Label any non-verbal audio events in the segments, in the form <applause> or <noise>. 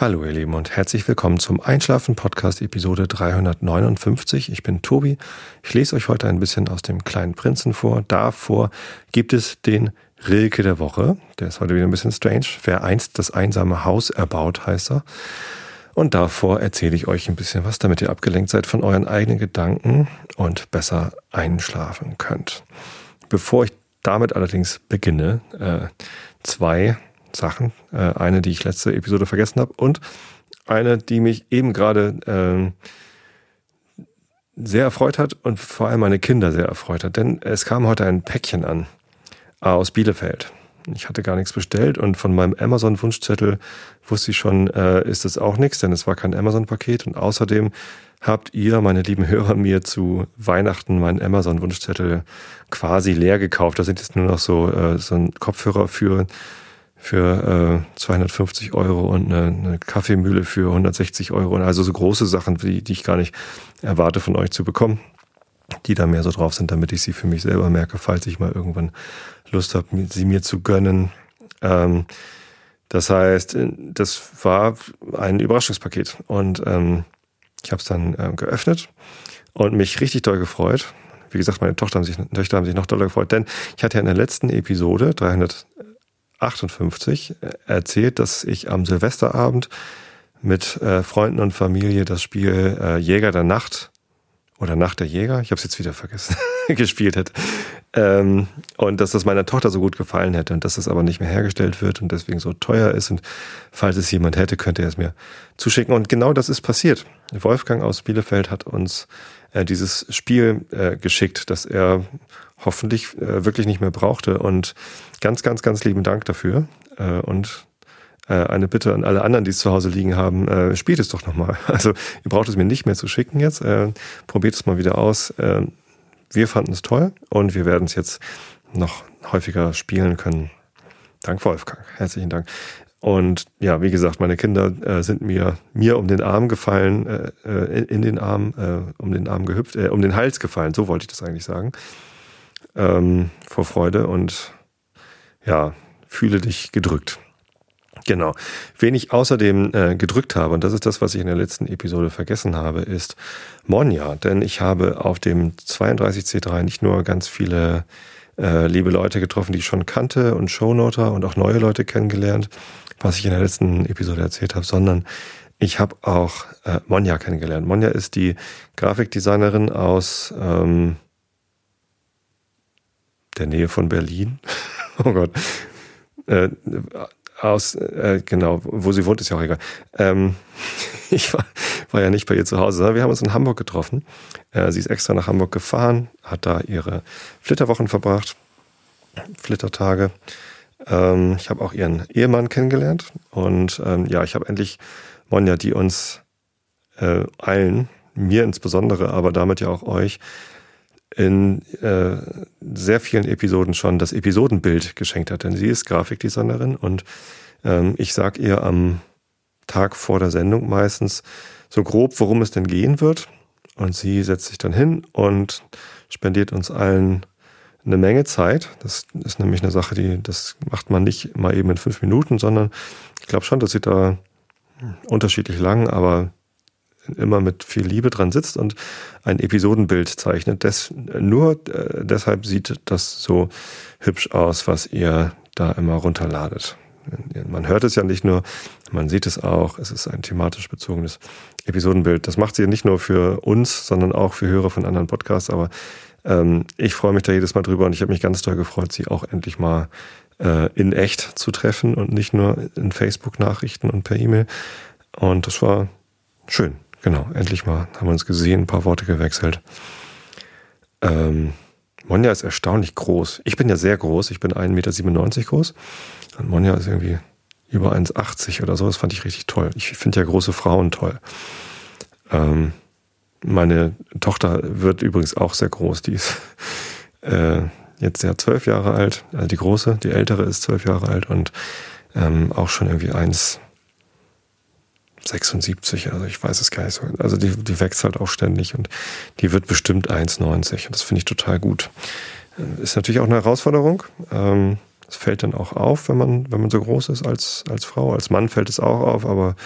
Hallo ihr Lieben und herzlich willkommen zum Einschlafen Podcast Episode 359. Ich bin Tobi. Ich lese euch heute ein bisschen aus dem kleinen Prinzen vor. Davor gibt es den Rilke der Woche. Der ist heute wieder ein bisschen strange. Wer einst das einsame Haus erbaut, heißt er. Und davor erzähle ich euch ein bisschen was, damit ihr abgelenkt seid von euren eigenen Gedanken und besser einschlafen könnt. Bevor ich damit allerdings beginne, äh, zwei Sachen. Äh, eine, die ich letzte Episode vergessen habe und eine, die mich eben gerade äh, sehr erfreut hat und vor allem meine Kinder sehr erfreut hat. Denn es kam heute ein Päckchen an aus Bielefeld. Ich hatte gar nichts bestellt und von meinem Amazon-Wunschzettel wusste ich schon, äh, ist es auch nichts, denn es war kein Amazon-Paket. Und außerdem habt ihr, meine lieben Hörer, mir zu Weihnachten meinen Amazon-Wunschzettel quasi leer gekauft. Da sind jetzt nur noch so, äh, so ein Kopfhörer für für äh, 250 Euro und eine, eine Kaffeemühle für 160 Euro. Also so große Sachen, die, die ich gar nicht erwarte von euch zu bekommen, die da mehr so drauf sind, damit ich sie für mich selber merke, falls ich mal irgendwann Lust habe, sie mir zu gönnen. Ähm, das heißt, das war ein Überraschungspaket und ähm, ich habe es dann äh, geöffnet und mich richtig doll gefreut. Wie gesagt, meine Tochter haben sich, Töchter haben sich noch doller gefreut, denn ich hatte ja in der letzten Episode 300 58 äh, erzählt, dass ich am Silvesterabend mit äh, Freunden und Familie das Spiel äh, Jäger der Nacht oder Nacht der Jäger, ich habe es jetzt wieder vergessen, <laughs> gespielt hätte. Ähm, und dass das meiner Tochter so gut gefallen hätte und dass das aber nicht mehr hergestellt wird und deswegen so teuer ist. Und falls es jemand hätte, könnte er es mir zuschicken. Und genau das ist passiert. Wolfgang aus Bielefeld hat uns äh, dieses Spiel äh, geschickt, das er hoffentlich äh, wirklich nicht mehr brauchte. Und ganz, ganz, ganz lieben Dank dafür. Äh, und äh, eine Bitte an alle anderen, die es zu Hause liegen haben, äh, spielt es doch nochmal. <laughs> Also ihr braucht es mir nicht mehr zu schicken jetzt. Äh, probiert es mal wieder aus. Äh, wir fanden es toll und wir werden es jetzt noch häufiger spielen können. Dank Wolfgang. Herzlichen Dank. Und ja, wie gesagt, meine Kinder äh, sind mir mir um den Arm gefallen, äh, äh in den Arm, äh, um den Arm gehüpft, äh, um den Hals gefallen. So wollte ich das eigentlich sagen ähm, vor Freude und ja, fühle dich gedrückt. Genau. Wen ich außerdem äh, gedrückt habe, und das ist das, was ich in der letzten Episode vergessen habe, ist Monja. Denn ich habe auf dem 32C3 nicht nur ganz viele äh, liebe Leute getroffen, die ich schon kannte und Shownoter und auch neue Leute kennengelernt, was ich in der letzten Episode erzählt habe, sondern ich habe auch äh, Monja kennengelernt. Monja ist die Grafikdesignerin aus ähm, der Nähe von Berlin. <laughs> oh Gott. Äh, aus, äh, genau, wo sie wohnt, ist ja auch egal. Ähm, <laughs> ich war, war ja nicht bei ihr zu Hause, sondern wir haben uns in Hamburg getroffen. Äh, sie ist extra nach Hamburg gefahren, hat da ihre Flitterwochen verbracht, Flittertage. Ähm, ich habe auch ihren Ehemann kennengelernt und ähm, ja, ich habe endlich Monja, die uns äh, allen, mir insbesondere, aber damit ja auch euch, in äh, sehr vielen Episoden schon das Episodenbild geschenkt hat. Denn sie ist Grafikdesignerin und ähm, ich sag ihr am Tag vor der Sendung meistens so grob, worum es denn gehen wird. Und sie setzt sich dann hin und spendiert uns allen eine Menge Zeit. Das ist nämlich eine Sache, die, das macht man nicht mal eben in fünf Minuten, sondern ich glaube schon, dass sie da unterschiedlich lang, aber immer mit viel Liebe dran sitzt und ein Episodenbild zeichnet. Des, nur äh, deshalb sieht das so hübsch aus, was ihr da immer runterladet. Man hört es ja nicht nur, man sieht es auch. Es ist ein thematisch bezogenes Episodenbild. Das macht sie nicht nur für uns, sondern auch für Hörer von anderen Podcasts. Aber ähm, ich freue mich da jedes Mal drüber und ich habe mich ganz doll gefreut, sie auch endlich mal äh, in echt zu treffen und nicht nur in Facebook-Nachrichten und per E-Mail. Und das war schön. Genau, endlich mal haben wir uns gesehen, ein paar Worte gewechselt. Ähm, Monja ist erstaunlich groß. Ich bin ja sehr groß, ich bin 1,97 Meter groß. Und Monja ist irgendwie über 1,80 oder so. Das fand ich richtig toll. Ich finde ja große Frauen toll. Ähm, meine Tochter wird übrigens auch sehr groß. Die ist <laughs> äh, jetzt ja zwölf Jahre alt. Also die große, die ältere ist zwölf Jahre alt und ähm, auch schon irgendwie 1, 76, also ich weiß es gar nicht so. Also die, die wächst halt auch ständig und die wird bestimmt 1,90 und das finde ich total gut. Ist natürlich auch eine Herausforderung. Ähm, Das fällt dann auch auf, wenn man, wenn man so groß ist als, als Frau. Als Mann fällt es auch auf, aber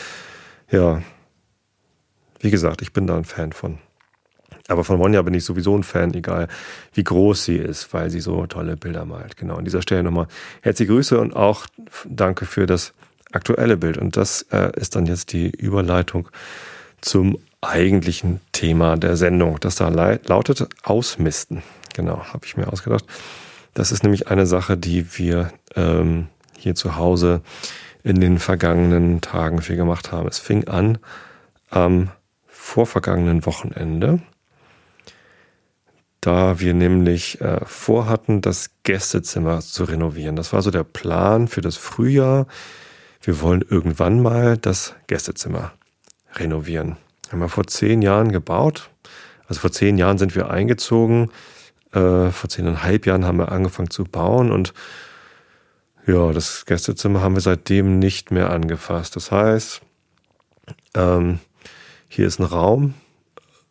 ja, wie gesagt, ich bin da ein Fan von. Aber von Monja bin ich sowieso ein Fan, egal wie groß sie ist, weil sie so tolle Bilder malt. Genau, an dieser Stelle nochmal herzliche Grüße und auch danke für das aktuelle Bild. Und das äh, ist dann jetzt die Überleitung zum eigentlichen Thema der Sendung. Das da lautet Ausmisten. Genau, habe ich mir ausgedacht. Das ist nämlich eine Sache, die wir ähm, hier zu Hause in den vergangenen Tagen viel gemacht haben. Es fing an am vorvergangenen Wochenende, da wir nämlich äh, vorhatten, das Gästezimmer zu renovieren. Das war so der Plan für das Frühjahr. Wir wollen irgendwann mal das Gästezimmer renovieren. Haben wir vor zehn Jahren gebaut. Also vor zehn Jahren sind wir eingezogen. Äh, vor zehneinhalb Jahren haben wir angefangen zu bauen und ja, das Gästezimmer haben wir seitdem nicht mehr angefasst. Das heißt, ähm, hier ist ein Raum.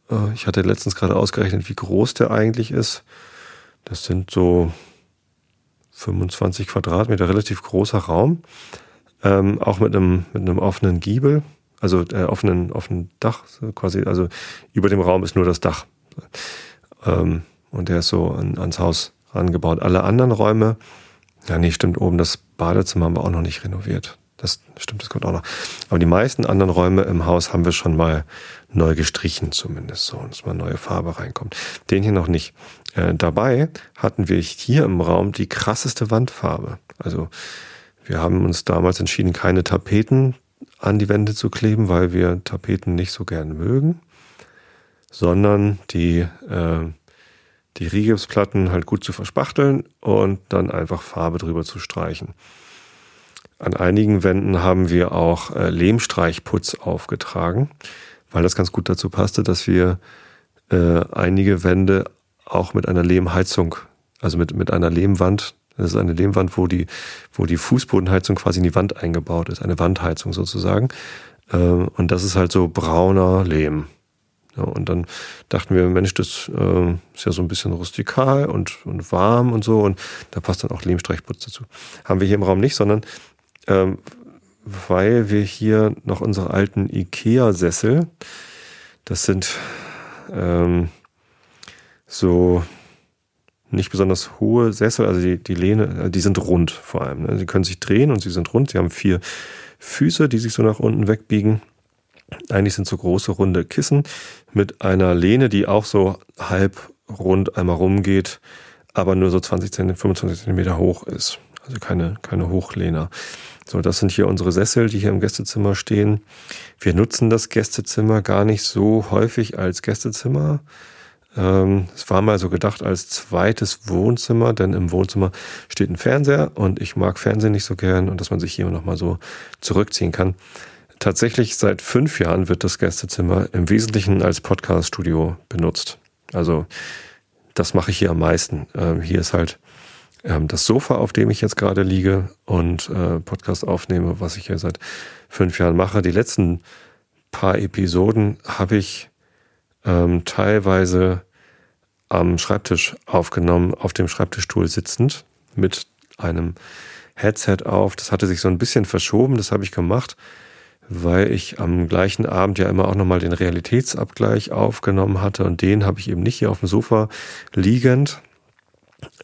Äh, ich hatte letztens gerade ausgerechnet, wie groß der eigentlich ist. Das sind so 25 Quadratmeter, relativ großer Raum. Ähm, auch mit einem, mit einem offenen Giebel also äh, offenen, offenen Dach quasi, also über dem Raum ist nur das Dach. Ähm, und der ist so an, ans Haus angebaut. Alle anderen Räume, ja nee, stimmt, oben das Badezimmer haben wir auch noch nicht renoviert. Das stimmt, das kommt auch noch. Aber die meisten anderen Räume im Haus haben wir schon mal neu gestrichen, zumindest so, dass mal neue Farbe reinkommt. Den hier noch nicht. Äh, dabei hatten wir hier im Raum die krasseste Wandfarbe. Also wir haben uns damals entschieden, keine Tapeten an die Wände zu kleben, weil wir Tapeten nicht so gern mögen, sondern die, äh, die Rigipsplatten halt gut zu verspachteln und dann einfach Farbe drüber zu streichen. An einigen Wänden haben wir auch äh, Lehmstreichputz aufgetragen, weil das ganz gut dazu passte, dass wir äh, einige Wände auch mit einer Lehmheizung, also mit, mit einer Lehmwand das ist eine Lehmwand, wo die, wo die Fußbodenheizung quasi in die Wand eingebaut ist, eine Wandheizung sozusagen. Ähm, und das ist halt so brauner Lehm. Ja, und dann dachten wir, Mensch, das äh, ist ja so ein bisschen rustikal und, und warm und so. Und da passt dann auch Lehmstreichputz dazu. Haben wir hier im Raum nicht, sondern ähm, weil wir hier noch unsere alten Ikea-Sessel, das sind ähm, so nicht besonders hohe Sessel, also die, die Lehne, die sind rund vor allem. Ne? Sie können sich drehen und sie sind rund. Sie haben vier Füße, die sich so nach unten wegbiegen. Eigentlich sind so große runde Kissen mit einer Lehne, die auch so halb rund einmal rumgeht, aber nur so 20 cm, 25 cm hoch ist. Also keine, keine Hochlehner. So, das sind hier unsere Sessel, die hier im Gästezimmer stehen. Wir nutzen das Gästezimmer gar nicht so häufig als Gästezimmer. Ähm, es war mal so gedacht als zweites Wohnzimmer, denn im Wohnzimmer steht ein Fernseher und ich mag Fernsehen nicht so gern und dass man sich hier nochmal so zurückziehen kann. Tatsächlich seit fünf Jahren wird das Gästezimmer im Wesentlichen als Podcast-Studio benutzt. Also das mache ich hier am meisten. Ähm, hier ist halt ähm, das Sofa, auf dem ich jetzt gerade liege und äh, Podcast aufnehme, was ich hier seit fünf Jahren mache. Die letzten paar Episoden habe ich ähm, teilweise am Schreibtisch aufgenommen, auf dem Schreibtischstuhl sitzend mit einem Headset auf. Das hatte sich so ein bisschen verschoben, das habe ich gemacht, weil ich am gleichen Abend ja immer auch nochmal den Realitätsabgleich aufgenommen hatte und den habe ich eben nicht hier auf dem Sofa liegend,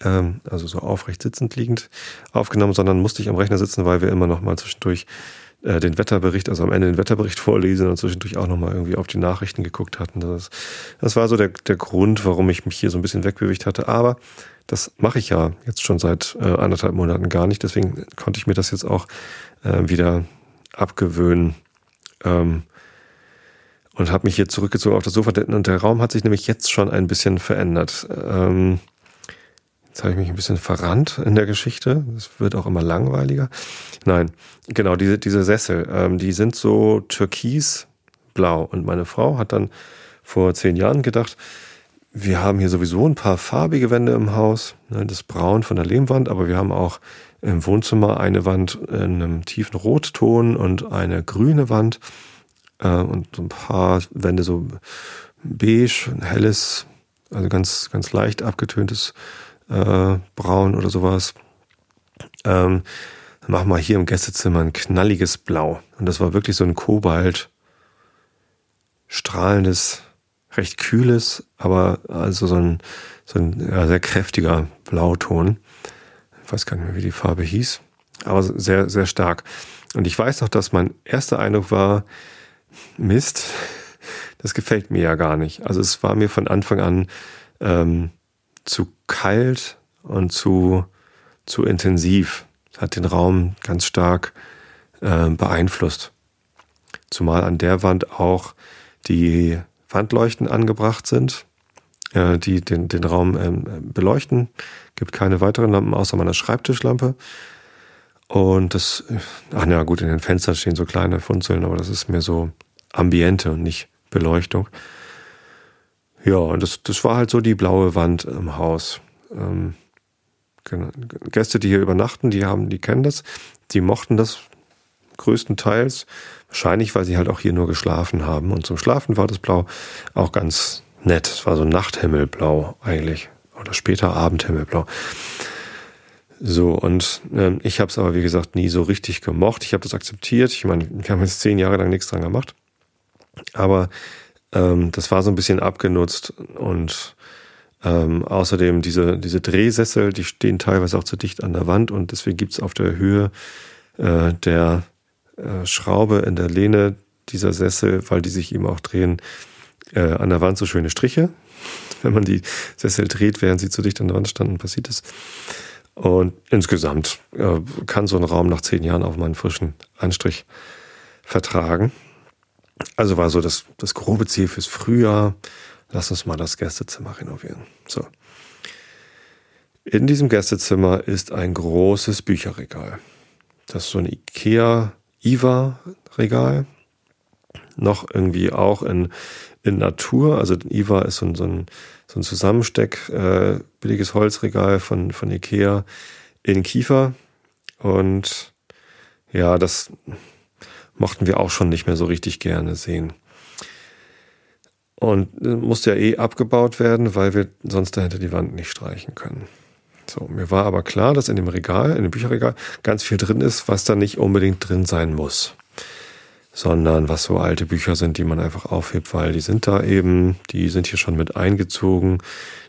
ähm, also so aufrecht sitzend liegend aufgenommen, sondern musste ich am Rechner sitzen, weil wir immer nochmal zwischendurch äh, den Wetterbericht, also am Ende den Wetterbericht vorlesen und zwischendurch auch nochmal irgendwie auf die Nachrichten geguckt hatten. Das, das war so der, der Grund, warum ich mich hier so ein bisschen wegbewegt hatte. Aber das mache ich ja jetzt schon seit äh, anderthalb Monaten gar nicht. Deswegen konnte ich mir das jetzt auch äh, wieder abgewöhnen. Ähm, und habe mich hier zurückgezogen auf das Sofa. Und der Raum hat sich nämlich jetzt schon ein bisschen verändert. Ähm, Jetzt habe ich mich ein bisschen verrannt in der Geschichte. Es wird auch immer langweiliger. Nein, genau, diese, diese Sessel, ähm, die sind so türkisblau. Und meine Frau hat dann vor zehn Jahren gedacht, wir haben hier sowieso ein paar farbige Wände im Haus. Ne, das Braun von der Lehmwand, aber wir haben auch im Wohnzimmer eine Wand in einem tiefen Rotton und eine grüne Wand äh, und so ein paar Wände so beige, ein helles, also ganz, ganz leicht abgetöntes äh, braun oder sowas. ähm, machen wir hier im Gästezimmer ein knalliges Blau. Und das war wirklich so ein Kobalt, strahlendes, recht kühles, aber also so ein, so ein ja, sehr kräftiger Blauton. Ich weiß gar nicht mehr, wie die Farbe hieß, aber sehr, sehr stark. Und ich weiß noch, dass mein erster Eindruck war, Mist, <laughs> das gefällt mir ja gar nicht. Also es war mir von Anfang an ähm, zu kalt und zu, zu intensiv. Hat den Raum ganz stark äh, beeinflusst. Zumal an der Wand auch die Wandleuchten angebracht sind, äh, die den, den Raum ähm, beleuchten. Gibt keine weiteren Lampen außer meiner Schreibtischlampe. Und das, ach na gut, in den Fenstern stehen so kleine Funzeln, aber das ist mehr so Ambiente und nicht Beleuchtung. Ja, und das, das war halt so die blaue Wand im Haus. Ähm, genau. Gäste, die hier übernachten, die haben, die kennen das, die mochten das größtenteils. Wahrscheinlich, weil sie halt auch hier nur geschlafen haben. Und zum Schlafen war das Blau auch ganz nett. Es war so Nachthimmelblau eigentlich. Oder später Abendhimmelblau. So, und ähm, ich habe es aber, wie gesagt, nie so richtig gemocht. Ich habe das akzeptiert. Ich meine, wir haben jetzt zehn Jahre lang nichts dran gemacht. Aber ähm, das war so ein bisschen abgenutzt und ähm, außerdem diese, diese Drehsessel, die stehen teilweise auch zu dicht an der Wand und deswegen gibt's auf der Höhe äh, der äh, Schraube in der Lehne dieser Sessel, weil die sich eben auch drehen, äh, an der Wand so schöne Striche. <laughs> Wenn man die Sessel dreht, während sie zu dicht an der Wand standen, passiert das. Und insgesamt äh, kann so ein Raum nach zehn Jahren auch mal einen frischen Anstrich vertragen. Also war so das, das grobe Ziel fürs Frühjahr. Lass uns mal das Gästezimmer renovieren. So. In diesem Gästezimmer ist ein großes Bücherregal. Das ist so ein Ikea IWA Regal. Noch irgendwie auch in, in Natur. Also IWA ist so ein, so ein, so ein Zusammensteck, äh, billiges Holzregal von, von Ikea in Kiefer. Und ja, das mochten wir auch schon nicht mehr so richtig gerne sehen. Und äh, musste ja eh abgebaut werden, weil wir sonst dahinter die Wand nicht streichen können. So, mir war aber klar, dass in dem Regal, in dem Bücherregal, ganz viel drin ist, was da nicht unbedingt drin sein muss. Sondern was so alte Bücher sind, die man einfach aufhebt, weil die sind da eben, die sind hier schon mit eingezogen,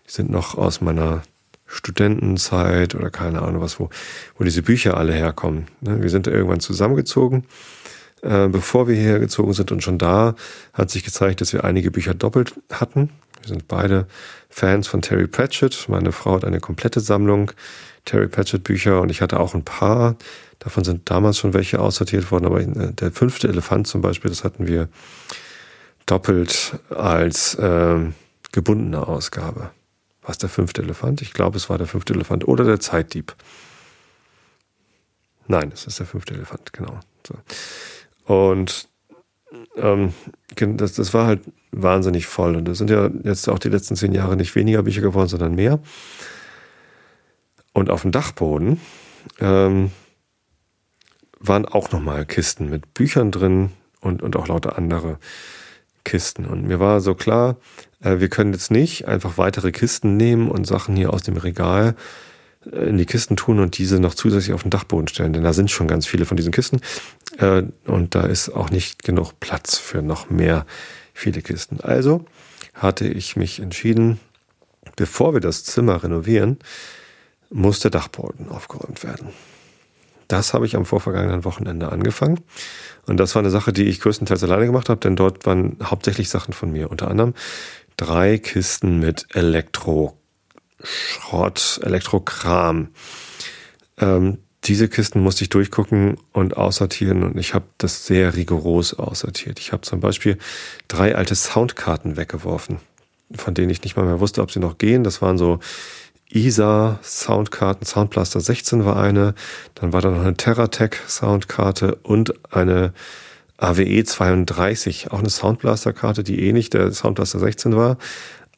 die sind noch aus meiner Studentenzeit oder keine Ahnung was, wo, wo diese Bücher alle herkommen. Ne, wir sind da irgendwann zusammengezogen äh, bevor wir hierher gezogen sind. Und schon da hat sich gezeigt, dass wir einige Bücher doppelt hatten. Wir sind beide Fans von Terry Pratchett. Meine Frau hat eine komplette Sammlung Terry Pratchett Bücher und ich hatte auch ein paar. Davon sind damals schon welche aussortiert worden, aber äh, der fünfte Elefant zum Beispiel, das hatten wir doppelt als äh, gebundene Ausgabe. Was der fünfte Elefant? Ich glaube, es war der fünfte Elefant oder der Zeitdieb. Nein, es ist der fünfte Elefant, genau. So. Und ähm, das, das war halt wahnsinnig voll. Und das sind ja jetzt auch die letzten zehn Jahre nicht weniger Bücher geworden, sondern mehr. Und auf dem Dachboden ähm, waren auch nochmal Kisten mit Büchern drin und, und auch lauter andere Kisten. Und mir war so klar, äh, wir können jetzt nicht einfach weitere Kisten nehmen und Sachen hier aus dem Regal in die Kisten tun und diese noch zusätzlich auf den Dachboden stellen, denn da sind schon ganz viele von diesen Kisten äh, und da ist auch nicht genug Platz für noch mehr viele Kisten. Also hatte ich mich entschieden, bevor wir das Zimmer renovieren, muss der Dachboden aufgeräumt werden. Das habe ich am vorvergangenen Wochenende angefangen. Und das war eine Sache, die ich größtenteils alleine gemacht habe, denn dort waren hauptsächlich Sachen von mir. Unter anderem drei Kisten mit Elektro Schrott, Elektrokram. Ähm, diese Kisten musste ich durchgucken und aussortieren und ich habe das sehr rigoros aussortiert. Ich habe zum Beispiel drei alte Soundkarten weggeworfen, von denen ich nicht mal mehr wusste, ob sie noch gehen. Das waren so ISA Soundkarten, Soundblaster 16 war eine, dann war da noch eine Terratech Soundkarte und eine AWE 32, auch eine Soundblaster-Karte, die ähnlich der Soundblaster 16 war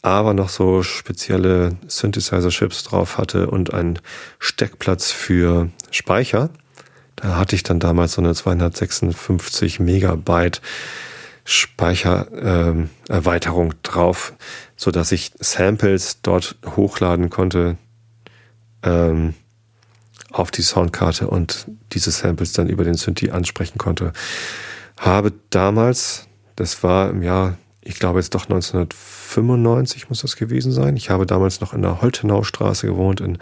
aber noch so spezielle Synthesizer-Chips drauf hatte und einen Steckplatz für Speicher. Da hatte ich dann damals so eine 256 Megabyte Speichererweiterung ähm, drauf, so dass ich Samples dort hochladen konnte ähm, auf die Soundkarte und diese Samples dann über den Synthi ansprechen konnte. Habe damals, das war im Jahr, ich glaube jetzt doch 1995 muss das gewesen sein. Ich habe damals noch in der Holtenaustraße gewohnt, in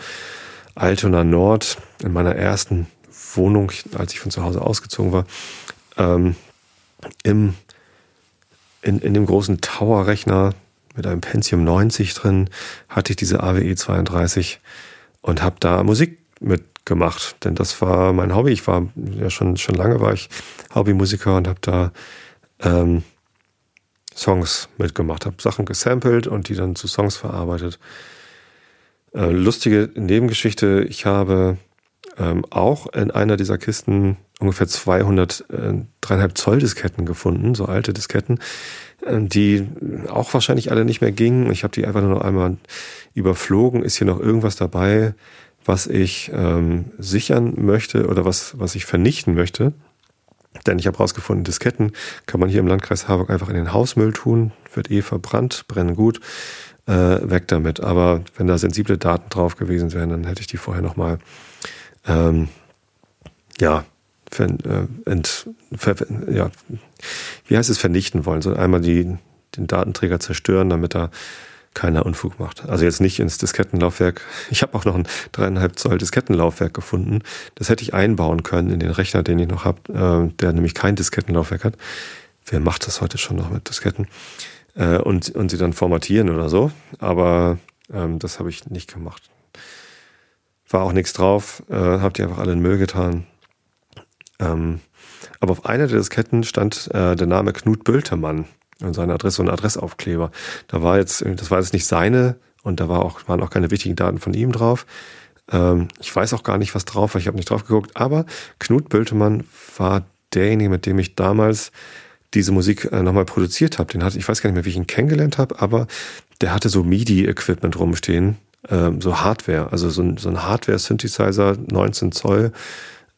Altona Nord, in meiner ersten Wohnung, als ich von zu Hause ausgezogen war. Ähm, im, in, in dem großen Tower-Rechner mit einem Pentium 90 drin hatte ich diese AWE 32 und habe da Musik mitgemacht, denn das war mein Hobby. Ich war ja schon schon lange war ich Hobbymusiker und habe da ähm, Songs mitgemacht, habe Sachen gesampelt und die dann zu Songs verarbeitet. Äh, lustige Nebengeschichte: Ich habe ähm, auch in einer dieser Kisten ungefähr 200 äh, dreieinhalb Zoll Disketten gefunden, so alte Disketten, äh, die auch wahrscheinlich alle nicht mehr gingen. Ich habe die einfach nur noch einmal überflogen. Ist hier noch irgendwas dabei, was ich ähm, sichern möchte oder was, was ich vernichten möchte? Denn ich habe herausgefunden, Disketten kann man hier im Landkreis Harburg einfach in den Hausmüll tun, wird eh verbrannt, brennen gut, äh, weg damit. Aber wenn da sensible Daten drauf gewesen wären, dann hätte ich die vorher nochmal ähm, ja, ver, äh, ent, ver, ja, wie heißt es, vernichten wollen. So einmal die, den Datenträger zerstören, damit er keiner Unfug macht. Also jetzt nicht ins Diskettenlaufwerk. Ich habe auch noch ein dreieinhalb Zoll Diskettenlaufwerk gefunden. Das hätte ich einbauen können in den Rechner, den ich noch habe, äh, der nämlich kein Diskettenlaufwerk hat. Wer macht das heute schon noch mit Disketten? Äh, und, und sie dann formatieren oder so. Aber ähm, das habe ich nicht gemacht. War auch nichts drauf, äh, habe die einfach alle in Müll getan. Ähm, aber auf einer der Disketten stand äh, der Name Knut Bültermann und seine Adresse und Adressaufkleber. Da war jetzt, das war jetzt nicht seine und da war auch, waren auch keine wichtigen Daten von ihm drauf. Ähm, ich weiß auch gar nicht, was drauf war, ich habe nicht drauf geguckt, aber Knut Bültemann war derjenige, mit dem ich damals diese Musik äh, nochmal produziert habe. Den hatte, ich weiß gar nicht mehr, wie ich ihn kennengelernt habe, aber der hatte so MIDI-Equipment rumstehen, ähm, so Hardware, also so ein, so ein Hardware-Synthesizer, 19 Zoll,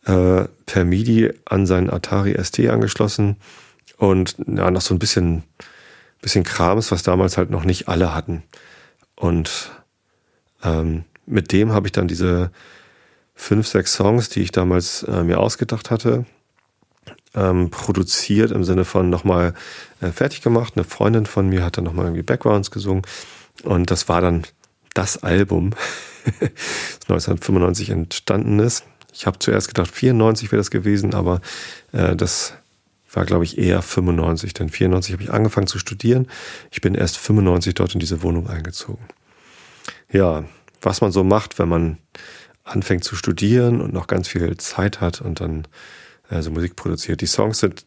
äh, per MIDI an seinen Atari ST angeschlossen und ja, noch so ein bisschen, bisschen Krams, was damals halt noch nicht alle hatten. Und ähm, mit dem habe ich dann diese fünf, sechs Songs, die ich damals äh, mir ausgedacht hatte, ähm, produziert im Sinne von nochmal äh, fertig gemacht. Eine Freundin von mir hat dann nochmal irgendwie Backgrounds gesungen. Und das war dann das Album, <laughs> das 1995 entstanden ist. Ich habe zuerst gedacht, 94 wäre das gewesen, aber äh, das war, glaube ich, eher 95, denn 94 habe ich angefangen zu studieren. Ich bin erst 95 dort in diese Wohnung eingezogen. Ja, was man so macht, wenn man anfängt zu studieren und noch ganz viel Zeit hat und dann also Musik produziert. Die Songs sind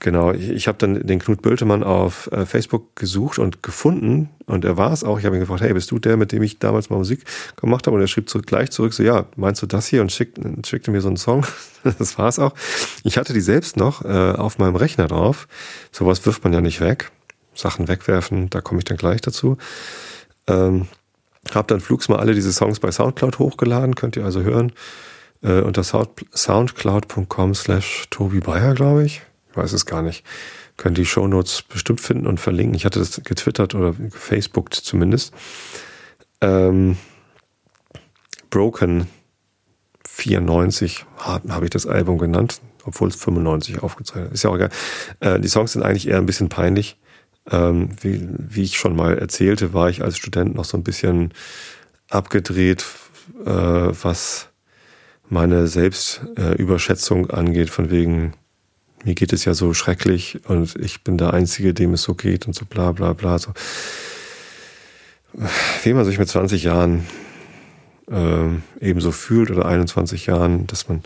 Genau, ich, ich habe dann den Knut Böltemann auf äh, Facebook gesucht und gefunden und er war es auch. Ich habe ihn gefragt, hey, bist du der, mit dem ich damals mal Musik gemacht habe? Und er schrieb zurück, gleich zurück, so ja, meinst du das hier? Und schick, schickte mir so einen Song. <laughs> das war es auch. Ich hatte die selbst noch äh, auf meinem Rechner drauf. Sowas wirft man ja nicht weg. Sachen wegwerfen, da komme ich dann gleich dazu. Ähm, habe dann flugs mal alle diese Songs bei Soundcloud hochgeladen, könnt ihr also hören. Äh, unter soundcloud.com slash Tobi Bayer, glaube ich weiß es gar nicht. Können die Shownotes bestimmt finden und verlinken. Ich hatte das getwittert oder gefacebookt zumindest. Ähm, Broken 94 habe ich das Album genannt, obwohl es 95 aufgezeichnet ist. Ja auch egal. Äh, die Songs sind eigentlich eher ein bisschen peinlich. Ähm, wie, wie ich schon mal erzählte, war ich als Student noch so ein bisschen abgedreht, äh, was meine Selbstüberschätzung angeht, von wegen, mir geht es ja so schrecklich und ich bin der Einzige, dem es so geht und so bla bla bla. So. Wie man sich mit 20 Jahren äh, ebenso fühlt oder 21 Jahren, dass man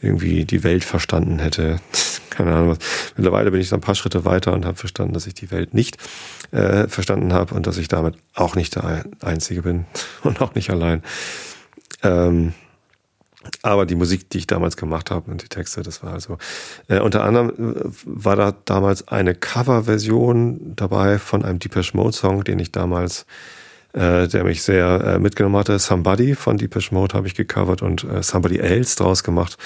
irgendwie die Welt verstanden hätte. <laughs> Keine Ahnung was. Mittlerweile bin ich dann ein paar Schritte weiter und habe verstanden, dass ich die Welt nicht äh, verstanden habe und dass ich damit auch nicht der Einzige bin <laughs> und auch nicht allein. Ähm, aber die Musik, die ich damals gemacht habe und die Texte, das war also äh, unter anderem äh, war da damals eine Coverversion dabei von einem Depeche Mode Song, den ich damals, äh, der mich sehr äh, mitgenommen hatte. Somebody von Depeche Mode habe ich gecovert und äh, Somebody Else draus gemacht.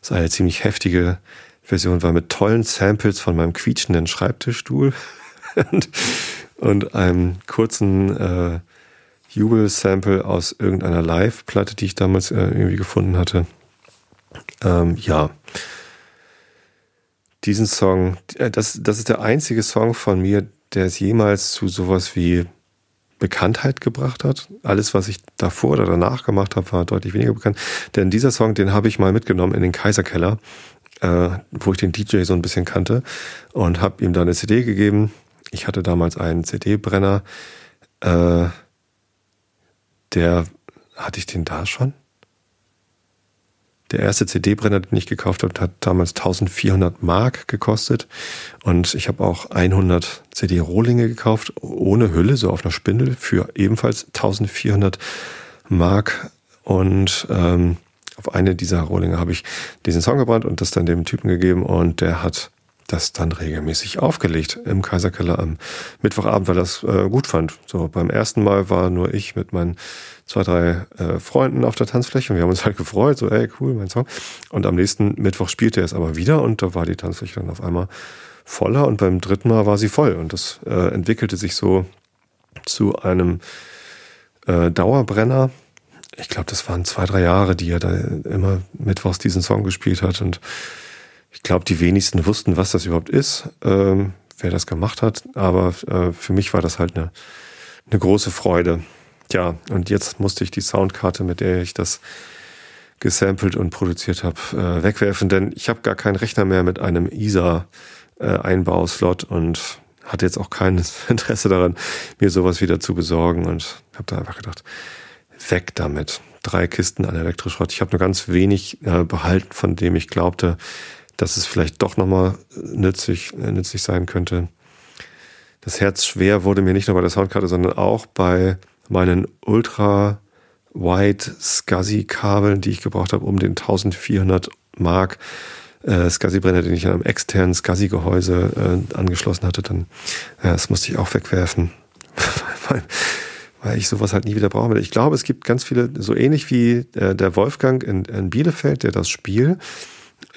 Das ist eine ziemlich heftige Version, war mit tollen Samples von meinem quietschenden Schreibtischstuhl <laughs> und, und einem kurzen äh, Jubel-Sample aus irgendeiner Live-Platte, die ich damals äh, irgendwie gefunden hatte. Ähm, ja. Diesen Song, äh, das, das ist der einzige Song von mir, der es jemals zu sowas wie Bekanntheit gebracht hat. Alles, was ich davor oder danach gemacht habe, war deutlich weniger bekannt. Denn dieser Song, den habe ich mal mitgenommen in den Kaiserkeller, äh, wo ich den DJ so ein bisschen kannte und habe ihm da eine CD gegeben. Ich hatte damals einen CD-Brenner. Äh, der, hatte ich den da schon? Der erste CD-Brenner, den ich gekauft habe, hat damals 1400 Mark gekostet. Und ich habe auch 100 CD-Rohlinge gekauft, ohne Hülle, so auf einer Spindel, für ebenfalls 1400 Mark. Und ähm, auf eine dieser Rohlinge habe ich diesen Song gebrannt und das dann dem Typen gegeben. Und der hat das dann regelmäßig aufgelegt im Kaiserkeller am Mittwochabend, weil das äh, gut fand. So beim ersten Mal war nur ich mit meinen zwei, drei äh, Freunden auf der Tanzfläche und wir haben uns halt gefreut, so ey, cool, mein Song. Und am nächsten Mittwoch spielte er es aber wieder und da war die Tanzfläche dann auf einmal voller und beim dritten Mal war sie voll und das äh, entwickelte sich so zu einem äh, Dauerbrenner. Ich glaube, das waren zwei, drei Jahre, die er da immer mittwochs diesen Song gespielt hat und ich glaube, die wenigsten wussten, was das überhaupt ist, ähm, wer das gemacht hat. Aber äh, für mich war das halt eine, eine große Freude. Tja, und jetzt musste ich die Soundkarte, mit der ich das gesampelt und produziert habe, äh, wegwerfen, denn ich habe gar keinen Rechner mehr mit einem ISA-Einbauslot äh, und hatte jetzt auch kein <laughs> Interesse daran, mir sowas wieder zu besorgen und habe da einfach gedacht, weg damit. Drei Kisten an Elektroschrott. Ich habe nur ganz wenig äh, behalten, von dem ich glaubte, dass es vielleicht doch nochmal nützlich, äh, nützlich sein könnte. Das Herz schwer wurde mir nicht nur bei der Soundkarte, sondern auch bei meinen Ultra Wide SCSI Kabeln, die ich gebraucht habe, um den 1400 Mark äh, SCSI Brenner, den ich an einem externen SCSI Gehäuse äh, angeschlossen hatte, dann äh, das musste ich auch wegwerfen, <laughs> weil, ich sowas halt nie wieder brauchen will. Ich glaube, es gibt ganz viele, so ähnlich wie äh, der Wolfgang in, in Bielefeld, der das Spiel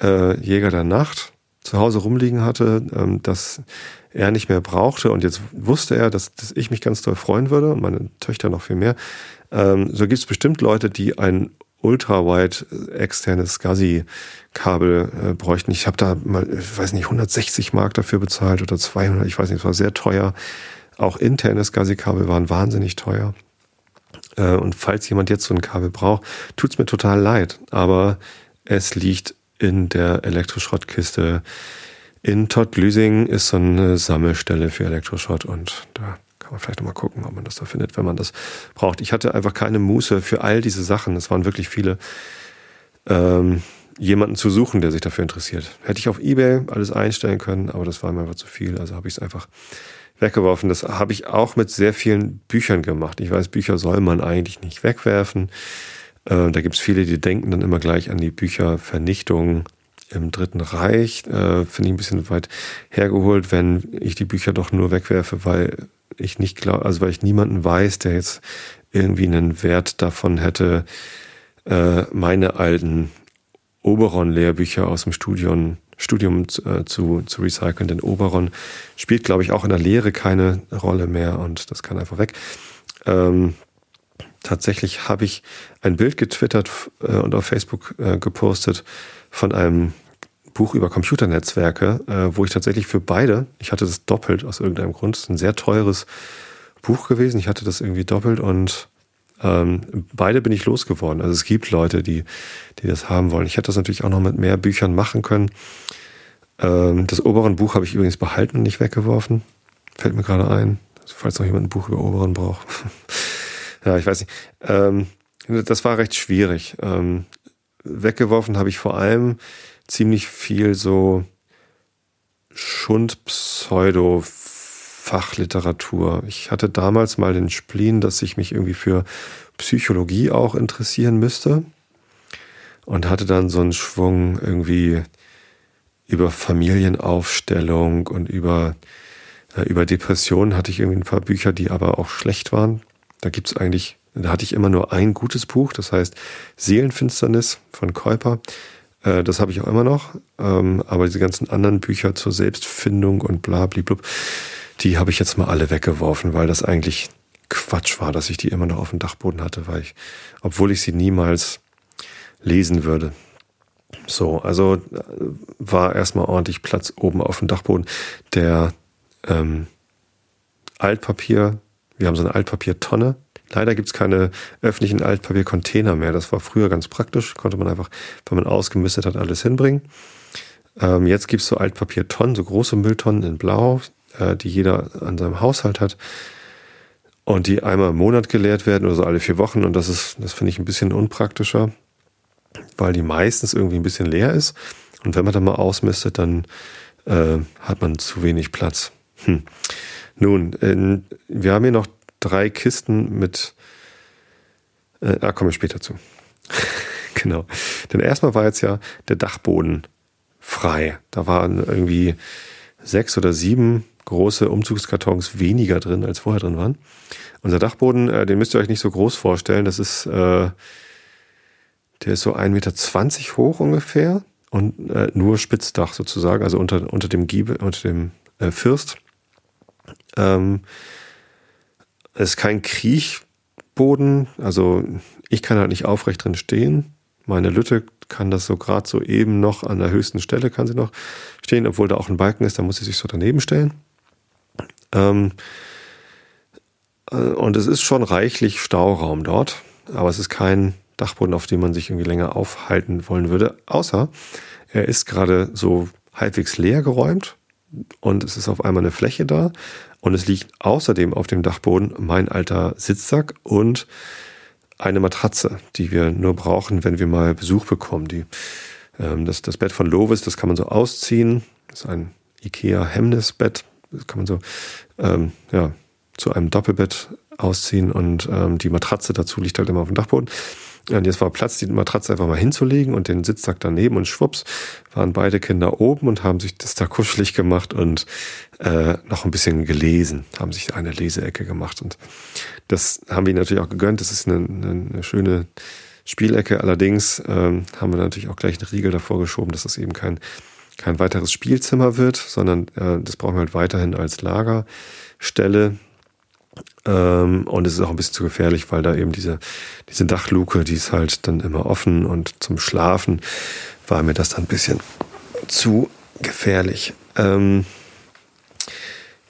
äh, Jäger der Nacht zu Hause rumliegen hatte, ähm, das er nicht mehr brauchte und jetzt wusste er, dass, dass ich mich ganz doll freuen würde und meine Töchter noch viel mehr. Ähm, so gibt es bestimmt Leute, die ein ultra-wide äh, externes SCSI-Kabel äh, bräuchten. Ich habe da mal, ich weiß nicht, 160 Mark dafür bezahlt oder 200, ich weiß nicht, es war sehr teuer. Auch interne SCSI-Kabel waren wahnsinnig teuer. Äh, und falls jemand jetzt so ein Kabel braucht, tut's mir total leid, aber es liegt in der Elektroschrottkiste in Todd Lüsing ist so eine Sammelstelle für Elektroschrott und da kann man vielleicht nochmal gucken, ob man das da findet, wenn man das braucht. Ich hatte einfach keine Muße für all diese Sachen. Es waren wirklich viele, ähm, jemanden zu suchen, der sich dafür interessiert. Hätte ich auf Ebay alles einstellen können, aber das war mir einfach zu viel. Also habe ich es einfach weggeworfen. Das habe ich auch mit sehr vielen Büchern gemacht. Ich weiß, Bücher soll man eigentlich nicht wegwerfen. Äh, da gibt es viele, die denken dann immer gleich an die Büchervernichtung im Dritten Reich. Äh, Finde ich ein bisschen weit hergeholt, wenn ich die Bücher doch nur wegwerfe, weil ich nicht glaube, also weil ich niemanden weiß, der jetzt irgendwie einen Wert davon hätte, äh, meine alten Oberon-Lehrbücher aus dem Studium, Studium äh, zu, zu recyceln. Denn Oberon spielt, glaube ich, auch in der Lehre keine Rolle mehr und das kann einfach weg. Ähm, tatsächlich habe ich ein Bild getwittert äh, und auf Facebook äh, gepostet von einem Buch über Computernetzwerke, äh, wo ich tatsächlich für beide, ich hatte das doppelt aus irgendeinem Grund, es ist ein sehr teures Buch gewesen, ich hatte das irgendwie doppelt und ähm, beide bin ich losgeworden. Also es gibt Leute, die, die das haben wollen. Ich hätte das natürlich auch noch mit mehr Büchern machen können. Ähm, das oberen Buch habe ich übrigens behalten und nicht weggeworfen. Fällt mir gerade ein. Falls noch jemand ein Buch über oberen braucht. <laughs> ja, ich weiß nicht. Ähm, das war recht schwierig. Ähm, weggeworfen habe ich vor allem ziemlich viel so Schund-Pseudo-Fachliteratur. Ich hatte damals mal den Spleen, dass ich mich irgendwie für Psychologie auch interessieren müsste und hatte dann so einen Schwung irgendwie über Familienaufstellung und über, äh, über Depressionen hatte ich irgendwie ein paar Bücher, die aber auch schlecht waren. Da gibt's eigentlich da hatte ich immer nur ein gutes Buch, das heißt Seelenfinsternis von Keuper. Äh, das habe ich auch immer noch. Ähm, aber diese ganzen anderen Bücher zur Selbstfindung und bla, blablabla, die habe ich jetzt mal alle weggeworfen, weil das eigentlich Quatsch war, dass ich die immer noch auf dem Dachboden hatte, weil ich, obwohl ich sie niemals lesen würde. So, also äh, war erstmal ordentlich Platz oben auf dem Dachboden. Der ähm, Altpapier, wir haben so eine Altpapiertonne. Leider gibt's keine öffentlichen Altpapiercontainer mehr. Das war früher ganz praktisch, konnte man einfach, wenn man ausgemistet hat, alles hinbringen. Ähm, jetzt gibt's so Altpapiertonnen, so große Mülltonnen in Blau, äh, die jeder an seinem Haushalt hat und die einmal im Monat geleert werden oder so alle vier Wochen. Und das ist, das finde ich ein bisschen unpraktischer, weil die meistens irgendwie ein bisschen leer ist. Und wenn man dann mal ausmistet, dann äh, hat man zu wenig Platz. Hm. Nun, in, wir haben hier noch drei Kisten mit. Äh, ah, komme ich später zu. <laughs> genau. Denn erstmal war jetzt ja der Dachboden frei. Da waren irgendwie sechs oder sieben große Umzugskartons weniger drin, als vorher drin waren. Unser Dachboden, äh, den müsst ihr euch nicht so groß vorstellen. Das ist, äh, der ist so 1,20 Meter hoch ungefähr und äh, nur Spitzdach sozusagen, also unter, unter dem Giebel, unter dem äh, First. Ähm, es ist kein Kriechboden, also ich kann halt nicht aufrecht drin stehen. Meine Lütte kann das so gerade so eben noch an der höchsten Stelle kann sie noch stehen, obwohl da auch ein Balken ist, da muss sie sich so daneben stellen. Ähm, äh, und es ist schon reichlich Stauraum dort, aber es ist kein Dachboden, auf dem man sich irgendwie länger aufhalten wollen würde, außer er ist gerade so halbwegs leer geräumt und es ist auf einmal eine Fläche da und es liegt außerdem auf dem Dachboden mein alter Sitzsack und eine Matratze, die wir nur brauchen, wenn wir mal Besuch bekommen. Die, ähm, das, das Bett von Lovis, das kann man so ausziehen. Das ist ein Ikea Hemmnisbett das kann man so ähm, ja, zu einem Doppelbett ausziehen und ähm, die Matratze dazu liegt halt immer auf dem Dachboden. Und jetzt war Platz, die Matratze einfach mal hinzulegen und den Sitzsack daneben und schwupps waren beide Kinder oben und haben sich das da kuschelig gemacht und äh, noch ein bisschen gelesen, haben sich eine Leseecke gemacht und das haben wir natürlich auch gegönnt. Das ist eine, eine, eine schöne Spielecke. Allerdings ähm, haben wir natürlich auch gleich einen Riegel davor geschoben, dass das eben kein kein weiteres Spielzimmer wird, sondern äh, das brauchen wir halt weiterhin als Lagerstelle. Ähm, und es ist auch ein bisschen zu gefährlich, weil da eben diese, diese Dachluke, die ist halt dann immer offen und zum Schlafen war mir das dann ein bisschen zu gefährlich. Ähm,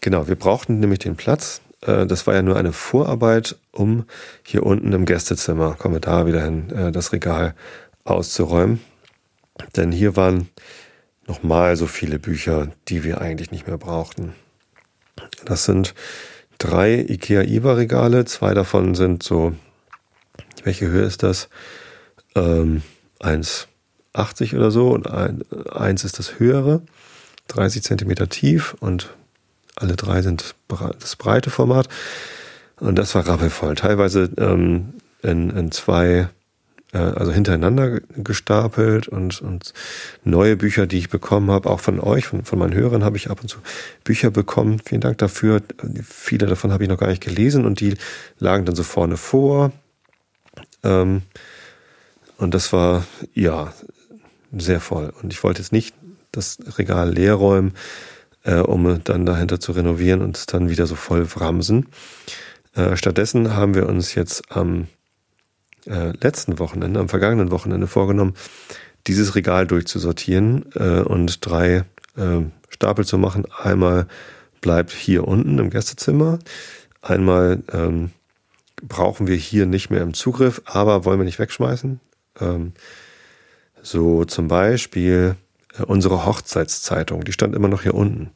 genau, wir brauchten nämlich den Platz. Äh, das war ja nur eine Vorarbeit, um hier unten im Gästezimmer, kommen wir da wieder hin, äh, das Regal auszuräumen. Denn hier waren nochmal so viele Bücher, die wir eigentlich nicht mehr brauchten. Das sind drei IKEA IWA Regale. Zwei davon sind so, welche Höhe ist das? Ähm, 1,80 oder so und ein, eins ist das höhere, 30 Zentimeter tief und alle drei sind das breite Format. Und das war rappelvoll. Teilweise ähm, in, in zwei äh, also hintereinander gestapelt und, und neue Bücher, die ich bekommen habe, auch von euch, von, von meinen Hörern habe ich ab und zu Bücher bekommen. Vielen Dank dafür. Viele davon habe ich noch gar nicht gelesen und die lagen dann so vorne vor. Ähm, und das war, ja, sehr voll. Und ich wollte jetzt nicht das Regal leer räumen, äh, um dann dahinter zu renovieren und es dann wieder so voll wramsen. Äh, stattdessen haben wir uns jetzt am äh, letzten Wochenende, am vergangenen Wochenende vorgenommen, dieses Regal durchzusortieren äh, und drei äh, Stapel zu machen. Einmal bleibt hier unten im Gästezimmer, einmal ähm, brauchen wir hier nicht mehr im Zugriff, aber wollen wir nicht wegschmeißen. Ähm, so zum Beispiel äh, unsere Hochzeitszeitung, die stand immer noch hier unten.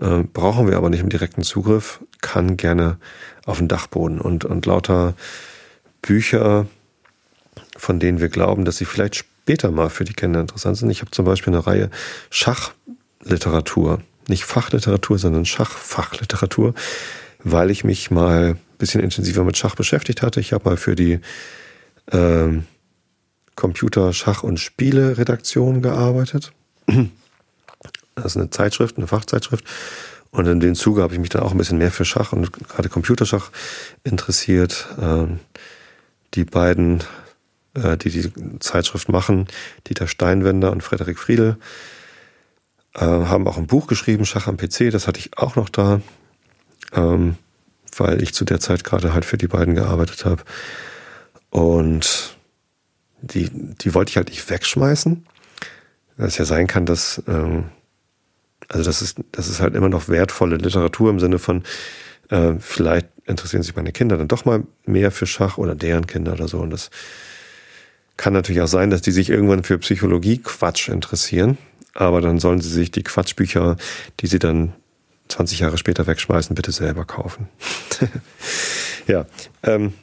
Äh, brauchen wir aber nicht im direkten Zugriff, kann gerne auf den Dachboden und, und lauter Bücher, von denen wir glauben, dass sie vielleicht später mal für die Kinder interessant sind. Ich habe zum Beispiel eine Reihe Schachliteratur, nicht Fachliteratur, sondern Schachfachliteratur, weil ich mich mal ein bisschen intensiver mit Schach beschäftigt hatte. Ich habe mal für die äh, Computer Schach- und Spiele-Redaktion gearbeitet. Das ist eine Zeitschrift, eine Fachzeitschrift. Und in dem Zuge habe ich mich dann auch ein bisschen mehr für Schach und gerade Computerschach interessiert. Ähm, die beiden die die Zeitschrift machen, Dieter Steinwender und Frederik Friedel, äh, haben auch ein Buch geschrieben, Schach am PC, das hatte ich auch noch da. Ähm, weil ich zu der Zeit gerade halt für die beiden gearbeitet habe. Und die, die wollte ich halt nicht wegschmeißen. Dass es ja sein kann, dass, ähm, also das ist, das ist halt immer noch wertvolle Literatur im Sinne von, äh, vielleicht interessieren sich meine Kinder dann doch mal mehr für Schach oder deren Kinder oder so. Und das kann natürlich auch sein, dass die sich irgendwann für Psychologie-Quatsch interessieren. Aber dann sollen sie sich die Quatschbücher, die sie dann 20 Jahre später wegschmeißen, bitte selber kaufen. <laughs> ja, ähm,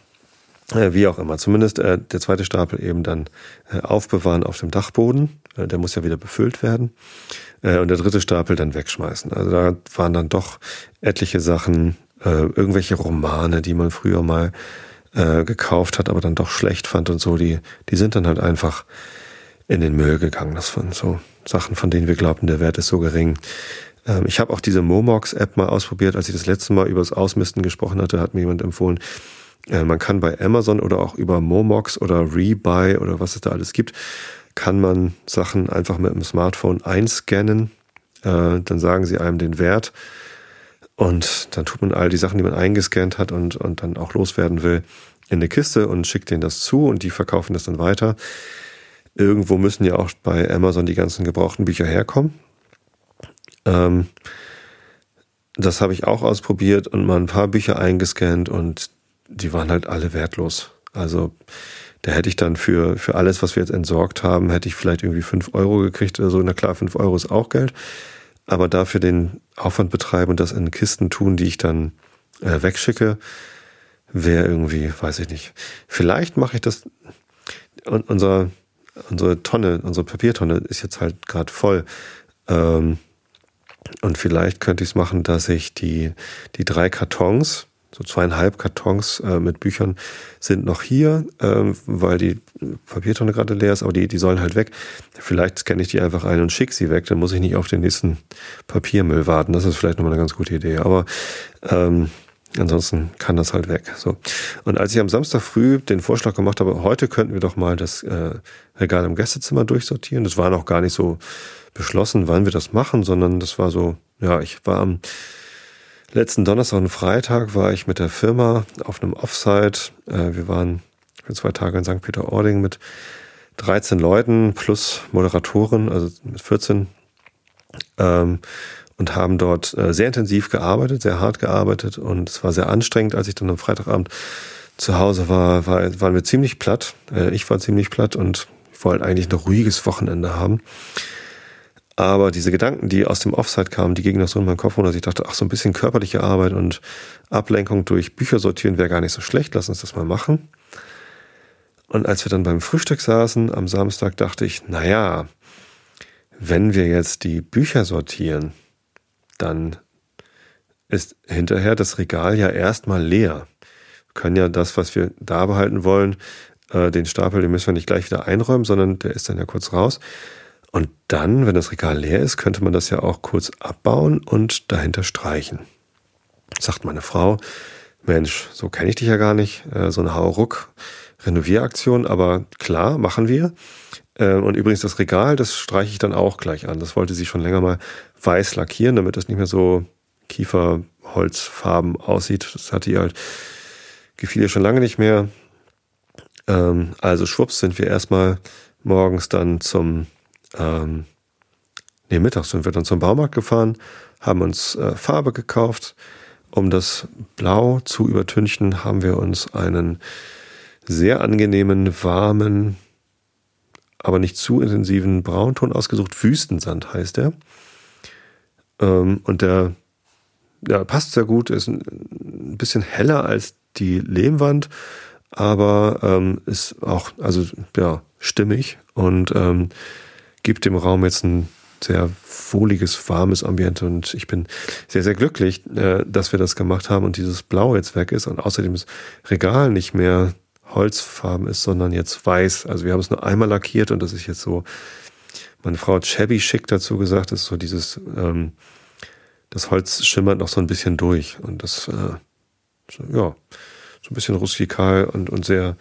äh, wie auch immer. Zumindest äh, der zweite Stapel eben dann äh, aufbewahren auf dem Dachboden. Äh, der muss ja wieder befüllt werden. Äh, und der dritte Stapel dann wegschmeißen. Also da waren dann doch etliche Sachen, äh, irgendwelche Romane, die man früher mal gekauft hat, aber dann doch schlecht fand und so, die, die sind dann halt einfach in den Müll gegangen. Das waren so Sachen, von denen wir glaubten, der Wert ist so gering. Ähm, ich habe auch diese Momox-App mal ausprobiert. Als ich das letzte Mal über das Ausmisten gesprochen hatte, hat mir jemand empfohlen, äh, man kann bei Amazon oder auch über Momox oder Rebuy oder was es da alles gibt, kann man Sachen einfach mit dem Smartphone einscannen. Äh, dann sagen sie einem den Wert. Und dann tut man all die Sachen, die man eingescannt hat und, und dann auch loswerden will, in eine Kiste und schickt denen das zu und die verkaufen das dann weiter. Irgendwo müssen ja auch bei Amazon die ganzen gebrauchten Bücher herkommen. Ähm, das habe ich auch ausprobiert und mal ein paar Bücher eingescannt und die waren halt alle wertlos. Also da hätte ich dann für, für alles, was wir jetzt entsorgt haben, hätte ich vielleicht irgendwie fünf Euro gekriegt oder so. Na klar, fünf Euro ist auch Geld. Aber dafür den Aufwand betreiben und das in Kisten tun, die ich dann äh, wegschicke, wäre irgendwie, weiß ich nicht. Vielleicht mache ich das. Und unser, unsere Tonne, unsere Papiertonne ist jetzt halt gerade voll. Ähm, und vielleicht könnte ich es machen, dass ich die, die drei Kartons, so zweieinhalb Kartons äh, mit Büchern sind noch hier, ähm, weil die Papiertonne gerade leer ist, aber die, die sollen halt weg. Vielleicht scanne ich die einfach ein und schicke sie weg, dann muss ich nicht auf den nächsten Papiermüll warten. Das ist vielleicht nochmal eine ganz gute Idee. Aber ähm, ansonsten kann das halt weg. So. Und als ich am Samstag früh den Vorschlag gemacht habe, heute könnten wir doch mal das äh, Regal im Gästezimmer durchsortieren, das war noch gar nicht so beschlossen, wann wir das machen, sondern das war so, ja, ich war am letzten Donnerstag und Freitag war ich mit der Firma auf einem Offsite. Äh, wir waren für zwei Tage in St. Peter-Ording mit 13 Leuten plus Moderatoren, also mit 14. Ähm, und haben dort äh, sehr intensiv gearbeitet, sehr hart gearbeitet und es war sehr anstrengend, als ich dann am Freitagabend zu Hause war, war waren wir ziemlich platt. Äh, ich war ziemlich platt und ich wollte eigentlich ein ruhiges Wochenende haben. Aber diese Gedanken, die aus dem Offside kamen, die gingen noch so in meinen Kopf runter, dass ich dachte, ach, so ein bisschen körperliche Arbeit und Ablenkung durch Bücher sortieren wäre gar nicht so schlecht, lass uns das mal machen. Und als wir dann beim Frühstück saßen am Samstag, dachte ich, naja, wenn wir jetzt die Bücher sortieren, dann ist hinterher das Regal ja erstmal leer. Wir können ja das, was wir da behalten wollen, äh, den Stapel, den müssen wir nicht gleich wieder einräumen, sondern der ist dann ja kurz raus. Und dann, wenn das Regal leer ist, könnte man das ja auch kurz abbauen und dahinter streichen. Sagt meine Frau, Mensch, so kenne ich dich ja gar nicht, äh, so eine Hauruck Renovieraktion, aber klar, machen wir. Äh, und übrigens das Regal, das streiche ich dann auch gleich an. Das wollte sie schon länger mal weiß lackieren, damit das nicht mehr so Kieferholzfarben aussieht. Das hatte ihr halt, gefiel ihr schon lange nicht mehr. Ähm, also schwupps sind wir erstmal morgens dann zum ähm, nee, mittags sind wir dann zum Baumarkt gefahren, haben uns äh, Farbe gekauft. Um das Blau zu übertünchen, haben wir uns einen sehr angenehmen, warmen, aber nicht zu intensiven Braunton ausgesucht. Wüstensand heißt der. Ähm, und der ja, passt sehr gut, ist ein, ein bisschen heller als die Lehmwand, aber ähm, ist auch, also ja, stimmig und ähm, gibt dem Raum jetzt ein sehr wohliges, warmes Ambiente und ich bin sehr, sehr glücklich, äh, dass wir das gemacht haben und dieses Blau jetzt weg ist und außerdem das Regal nicht mehr Holzfarben ist, sondern jetzt weiß. Also wir haben es nur einmal lackiert und das ist jetzt so, meine Frau hat shabby schick dazu gesagt, das ist so dieses, ähm, das Holz schimmert noch so ein bisschen durch und das, äh, so, ja, so ein bisschen rustikal und, und sehr,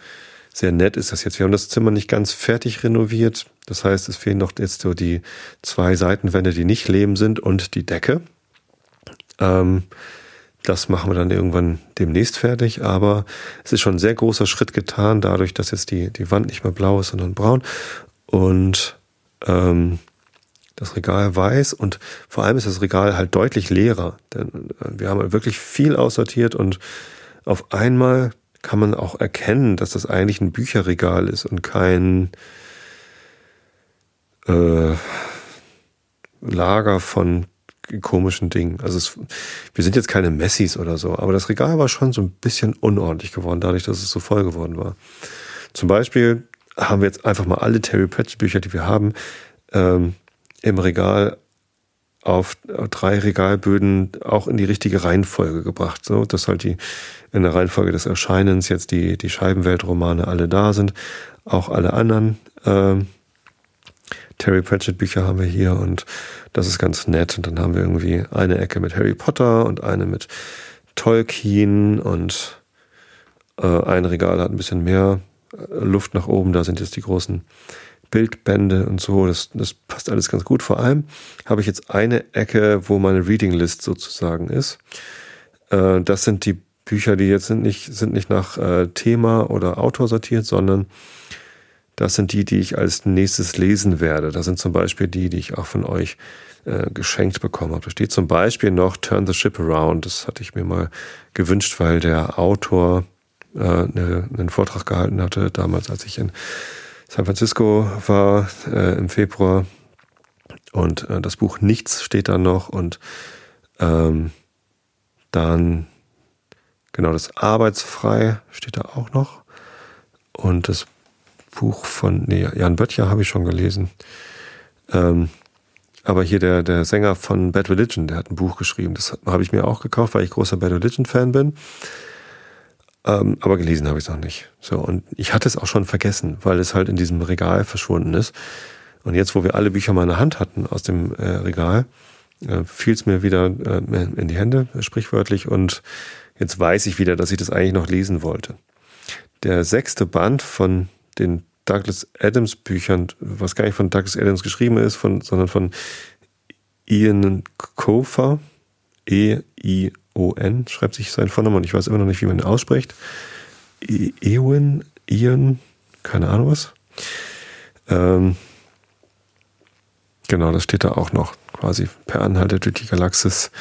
sehr nett ist das jetzt. Wir haben das Zimmer nicht ganz fertig renoviert. Das heißt, es fehlen noch jetzt so die zwei Seitenwände, die nicht Lehm sind und die Decke. Ähm, das machen wir dann irgendwann demnächst fertig, aber es ist schon ein sehr großer Schritt getan, dadurch, dass jetzt die, die Wand nicht mehr blau ist, sondern braun und ähm, das Regal weiß und vor allem ist das Regal halt deutlich leerer, denn äh, wir haben halt wirklich viel aussortiert und auf einmal kann man auch erkennen, dass das eigentlich ein Bücherregal ist und kein äh, Lager von komischen Dingen. Also es, wir sind jetzt keine Messis oder so, aber das Regal war schon so ein bisschen unordentlich geworden, dadurch, dass es so voll geworden war. Zum Beispiel haben wir jetzt einfach mal alle Terry Pratchett Bücher, die wir haben, ähm, im Regal auf drei Regalböden auch in die richtige Reihenfolge gebracht, so dass halt die in der Reihenfolge des Erscheinens jetzt die die Scheibenweltromane alle da sind, auch alle anderen ähm, Terry Pratchett Bücher haben wir hier und das ist ganz nett. Und dann haben wir irgendwie eine Ecke mit Harry Potter und eine mit Tolkien und äh, ein Regal hat ein bisschen mehr äh, Luft nach oben. Da sind jetzt die großen Bildbände und so. Das, das passt alles ganz gut. Vor allem habe ich jetzt eine Ecke, wo meine Reading List sozusagen ist. Äh, das sind die Bücher, die jetzt sind nicht, sind nicht nach äh, Thema oder Autor sortiert, sondern das sind die, die ich als nächstes lesen werde. Das sind zum Beispiel die, die ich auch von euch äh, geschenkt bekommen habe. Da steht zum Beispiel noch Turn the Ship Around. Das hatte ich mir mal gewünscht, weil der Autor äh, ne, einen Vortrag gehalten hatte, damals, als ich in San Francisco war äh, im Februar. Und äh, das Buch Nichts steht da noch und ähm, dann genau das Arbeitsfrei steht da auch noch. Und das Buch von, nee, Jan Böttcher habe ich schon gelesen. Ähm, aber hier der, der Sänger von Bad Religion, der hat ein Buch geschrieben. Das habe ich mir auch gekauft, weil ich großer Bad Religion-Fan bin. Ähm, aber gelesen habe ich es noch nicht. So, und ich hatte es auch schon vergessen, weil es halt in diesem Regal verschwunden ist. Und jetzt, wo wir alle Bücher mal in der Hand hatten aus dem äh, Regal, äh, fiel es mir wieder äh, in die Hände, sprichwörtlich. Und jetzt weiß ich wieder, dass ich das eigentlich noch lesen wollte. Der sechste Band von den Douglas Adams Büchern, was gar nicht von Douglas Adams geschrieben ist, von, sondern von Ian Kofer, E-I-O-N, schreibt sich sein Vorname und ich weiß immer noch nicht, wie man ihn ausspricht. Ewan, Ian, keine Ahnung was. Ähm, genau, das steht da auch noch, quasi per Anhalter durch die Galaxis,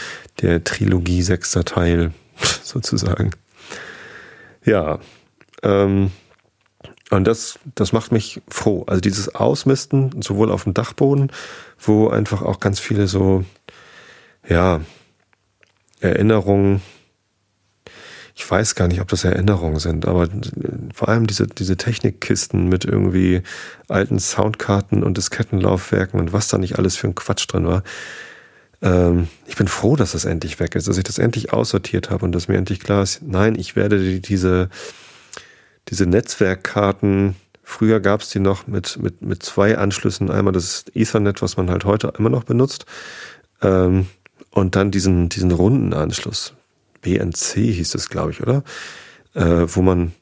der Trilogie sechster Teil, <laughs> sozusagen. Ja, ähm, und das, das macht mich froh. Also dieses Ausmisten, sowohl auf dem Dachboden, wo einfach auch ganz viele so, ja, Erinnerungen, ich weiß gar nicht, ob das Erinnerungen sind, aber vor allem diese, diese Technikkisten mit irgendwie alten Soundkarten und Diskettenlaufwerken und was da nicht alles für ein Quatsch drin war. Ähm, ich bin froh, dass das endlich weg ist, dass ich das endlich aussortiert habe und dass mir endlich klar ist, nein, ich werde diese, diese Netzwerkkarten, früher gab es die noch mit, mit, mit zwei Anschlüssen. Einmal das Ethernet, was man halt heute immer noch benutzt. Ähm, und dann diesen, diesen runden Anschluss. BNC hieß es, glaube ich, oder? Äh, wo man,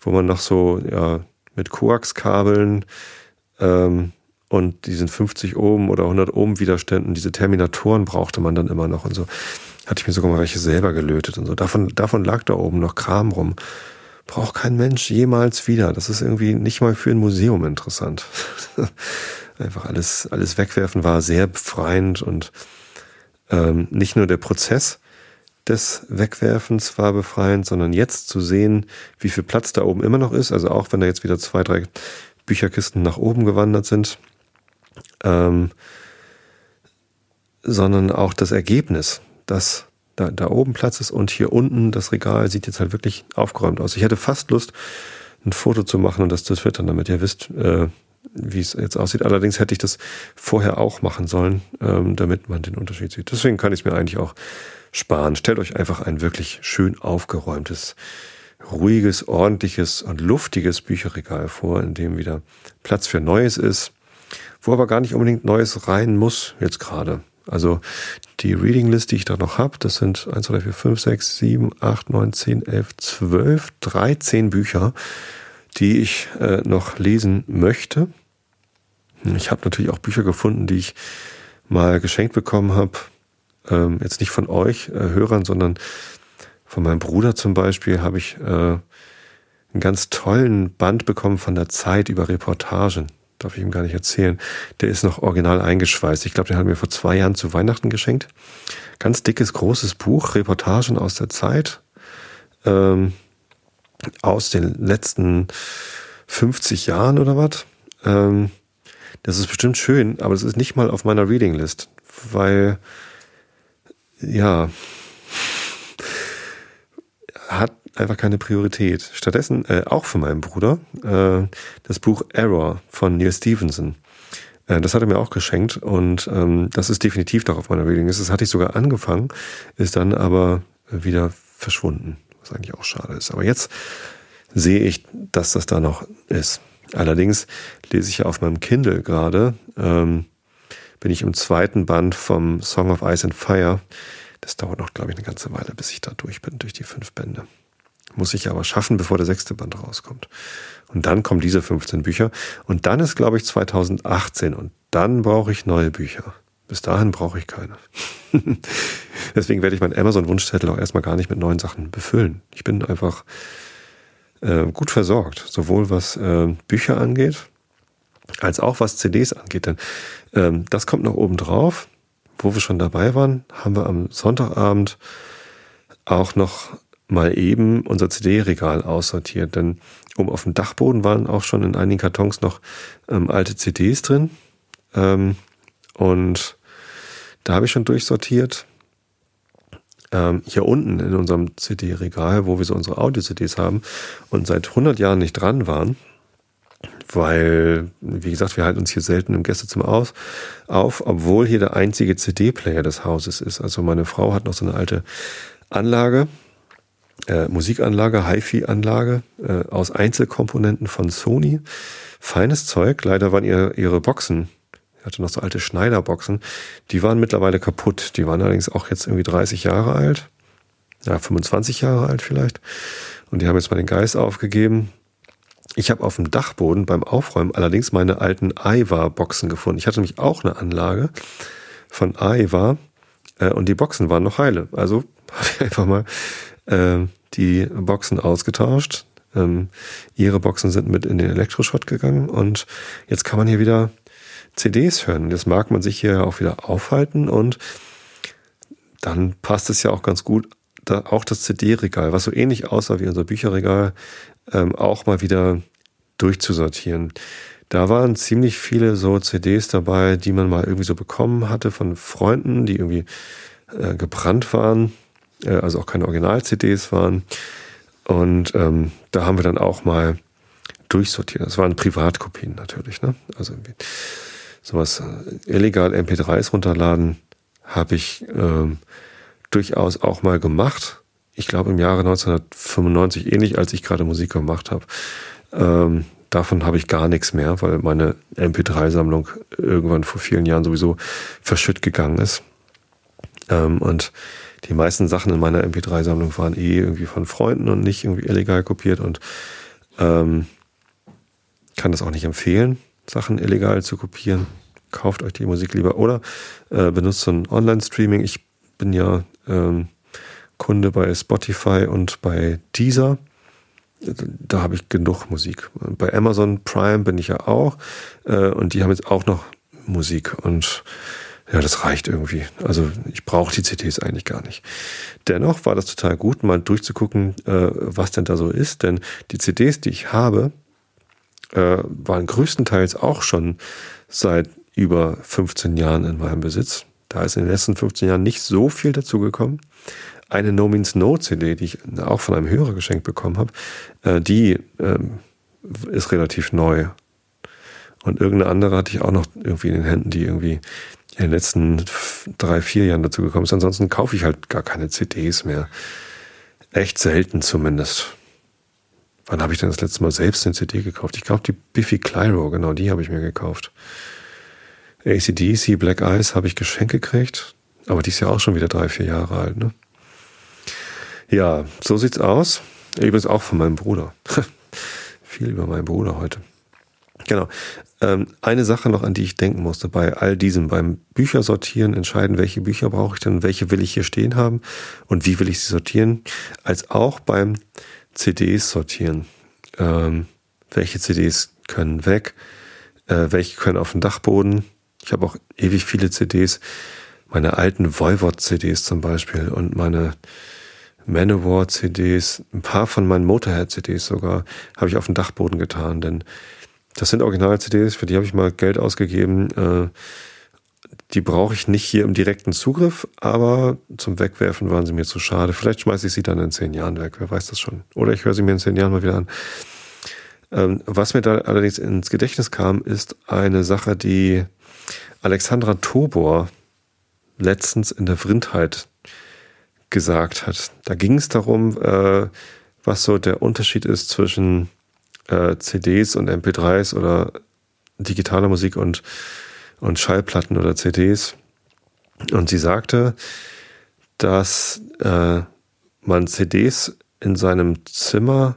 wo man noch so, ja, mit Koax-Kabeln ähm, und diesen 50 Ohm oder 100 Ohm Widerständen, diese Terminatoren brauchte man dann immer noch und so. Hatte ich mir sogar mal welche selber gelötet und so. Davon, davon lag da oben noch Kram rum braucht kein Mensch jemals wieder. Das ist irgendwie nicht mal für ein Museum interessant. <laughs> Einfach alles, alles wegwerfen war sehr befreiend und ähm, nicht nur der Prozess des Wegwerfens war befreiend, sondern jetzt zu sehen, wie viel Platz da oben immer noch ist. Also auch wenn da jetzt wieder zwei, drei Bücherkisten nach oben gewandert sind, ähm, sondern auch das Ergebnis, das da, da oben Platz ist und hier unten das Regal sieht jetzt halt wirklich aufgeräumt aus. Ich hätte fast Lust, ein Foto zu machen und das zu twittern, damit ihr wisst, äh, wie es jetzt aussieht. Allerdings hätte ich das vorher auch machen sollen, ähm, damit man den Unterschied sieht. Deswegen kann ich es mir eigentlich auch sparen. Stellt euch einfach ein wirklich schön aufgeräumtes, ruhiges, ordentliches und luftiges Bücherregal vor, in dem wieder Platz für Neues ist, wo aber gar nicht unbedingt Neues rein muss, jetzt gerade. Also die Reading List, die ich da noch habe, das sind 1, 2, 3, 4, 5, 6, 7, 8, 9, 10, 11, 12, 13 Bücher, die ich äh, noch lesen möchte. Ich habe natürlich auch Bücher gefunden, die ich mal geschenkt bekommen habe, ähm, jetzt nicht von euch äh, Hörern, sondern von meinem Bruder zum Beispiel habe ich äh, einen ganz tollen Band bekommen von der Zeit über Reportagen. Darf ich ihm gar nicht erzählen. Der ist noch original eingeschweißt. Ich glaube, den hat mir vor zwei Jahren zu Weihnachten geschenkt. Ganz dickes, großes Buch, Reportagen aus der Zeit. Ähm, aus den letzten 50 Jahren oder was. Ähm, das ist bestimmt schön, aber das ist nicht mal auf meiner Reading List, weil, ja, <laughs> hat einfach keine Priorität. Stattdessen äh, auch von meinem Bruder äh, das Buch Error von Neil Stevenson. Äh, das hat er mir auch geschenkt und ähm, das ist definitiv noch auf meiner Reading List. Das hatte ich sogar angefangen, ist dann aber wieder verschwunden, was eigentlich auch schade ist. Aber jetzt sehe ich, dass das da noch ist. Allerdings lese ich ja auf meinem Kindle gerade, ähm, bin ich im zweiten Band vom Song of Ice and Fire das dauert noch, glaube ich, eine ganze Weile, bis ich da durch bin, durch die fünf Bände. Muss ich aber schaffen, bevor der sechste Band rauskommt. Und dann kommen diese 15 Bücher. Und dann ist, glaube ich, 2018. Und dann brauche ich neue Bücher. Bis dahin brauche ich keine. <laughs> Deswegen werde ich meinen Amazon-Wunschzettel auch erstmal gar nicht mit neuen Sachen befüllen. Ich bin einfach äh, gut versorgt, sowohl was äh, Bücher angeht, als auch was CDs angeht. Denn ähm, das kommt noch oben drauf wo wir schon dabei waren, haben wir am Sonntagabend auch noch mal eben unser CD-Regal aussortiert. Denn oben auf dem Dachboden waren auch schon in einigen Kartons noch ähm, alte CDs drin. Ähm, und da habe ich schon durchsortiert. Ähm, hier unten in unserem CD-Regal, wo wir so unsere Audio-CDs haben und seit 100 Jahren nicht dran waren, weil, wie gesagt, wir halten uns hier selten im Gästezimmer aus, auf, obwohl hier der einzige CD-Player des Hauses ist. Also meine Frau hat noch so eine alte Anlage, äh, Musikanlage, HiFi-Anlage äh, aus Einzelkomponenten von Sony. Feines Zeug. Leider waren ihr, ihre Boxen, sie hatte noch so alte Schneiderboxen, die waren mittlerweile kaputt. Die waren allerdings auch jetzt irgendwie 30 Jahre alt. Ja, 25 Jahre alt vielleicht. Und die haben jetzt mal den Geist aufgegeben ich habe auf dem Dachboden beim Aufräumen allerdings meine alten Aiwa-Boxen gefunden. Ich hatte nämlich auch eine Anlage von Aiwa äh, und die Boxen waren noch heile. Also <laughs> habe ich einfach mal äh, die Boxen ausgetauscht. Ähm, ihre Boxen sind mit in den Elektroschrott gegangen und jetzt kann man hier wieder CDs hören. Jetzt mag man sich hier auch wieder aufhalten und dann passt es ja auch ganz gut, da auch das CD-Regal, was so ähnlich aussah wie unser Bücherregal, ähm, auch mal wieder durchzusortieren. Da waren ziemlich viele so CDs dabei, die man mal irgendwie so bekommen hatte von Freunden, die irgendwie äh, gebrannt waren, äh, also auch keine Original-CDs waren. Und ähm, da haben wir dann auch mal durchsortiert. Das waren Privatkopien natürlich, ne? Also sowas äh, illegal MP3s runterladen habe ich ähm, durchaus auch mal gemacht ich glaube im Jahre 1995, ähnlich als ich gerade Musik gemacht habe. Ähm, davon habe ich gar nichts mehr, weil meine MP3-Sammlung irgendwann vor vielen Jahren sowieso verschütt gegangen ist. Ähm, und die meisten Sachen in meiner MP3-Sammlung waren eh irgendwie von Freunden und nicht irgendwie illegal kopiert und ähm, kann das auch nicht empfehlen, Sachen illegal zu kopieren. Kauft euch die Musik lieber oder äh, benutzt so ein Online-Streaming. Ich bin ja ähm, Kunde bei Spotify und bei Deezer. Da habe ich genug Musik. Bei Amazon Prime bin ich ja auch. Äh, und die haben jetzt auch noch Musik. Und ja, das reicht irgendwie. Also ich brauche die CDs eigentlich gar nicht. Dennoch war das total gut, mal durchzugucken, äh, was denn da so ist. Denn die CDs, die ich habe, äh, waren größtenteils auch schon seit über 15 Jahren in meinem Besitz. Da ist in den letzten 15 Jahren nicht so viel dazugekommen eine No Means No CD, die ich auch von einem Hörer geschenkt bekommen habe, äh, die ähm, ist relativ neu. Und irgendeine andere hatte ich auch noch irgendwie in den Händen, die irgendwie in den letzten drei, vier Jahren dazu gekommen ist. Ansonsten kaufe ich halt gar keine CDs mehr. Echt selten zumindest. Wann habe ich denn das letzte Mal selbst eine CD gekauft? Ich glaube, die Biffy Clyro, genau, die habe ich mir gekauft. ACDC, Black Eyes habe ich geschenkt gekriegt. Aber die ist ja auch schon wieder drei, vier Jahre alt, ne? Ja, so sieht's aus. Übrigens auch von meinem Bruder. <laughs> Viel über meinen Bruder heute. Genau. Ähm, eine Sache noch, an die ich denken musste bei all diesem, beim Büchersortieren entscheiden, welche Bücher brauche ich denn, welche will ich hier stehen haben und wie will ich sie sortieren, als auch beim CDs sortieren. Ähm, welche CDs können weg, äh, welche können auf den Dachboden. Ich habe auch ewig viele CDs, meine alten Voivod-CDs zum Beispiel und meine Manowar-CDs, ein paar von meinen Motorhead-CDs sogar, habe ich auf den Dachboden getan, denn das sind Original-CDs, für die habe ich mal Geld ausgegeben. Äh, die brauche ich nicht hier im direkten Zugriff, aber zum Wegwerfen waren sie mir zu schade. Vielleicht schmeiße ich sie dann in zehn Jahren weg, wer weiß das schon. Oder ich höre sie mir in zehn Jahren mal wieder an. Ähm, was mir da allerdings ins Gedächtnis kam, ist eine Sache, die Alexandra Tobor letztens in der Vrindheit gesagt hat. Da ging es darum, äh, was so der Unterschied ist zwischen äh, CDs und MP3s oder digitaler Musik und, und Schallplatten oder CDs. Und sie sagte, dass äh, man CDs in seinem Zimmer,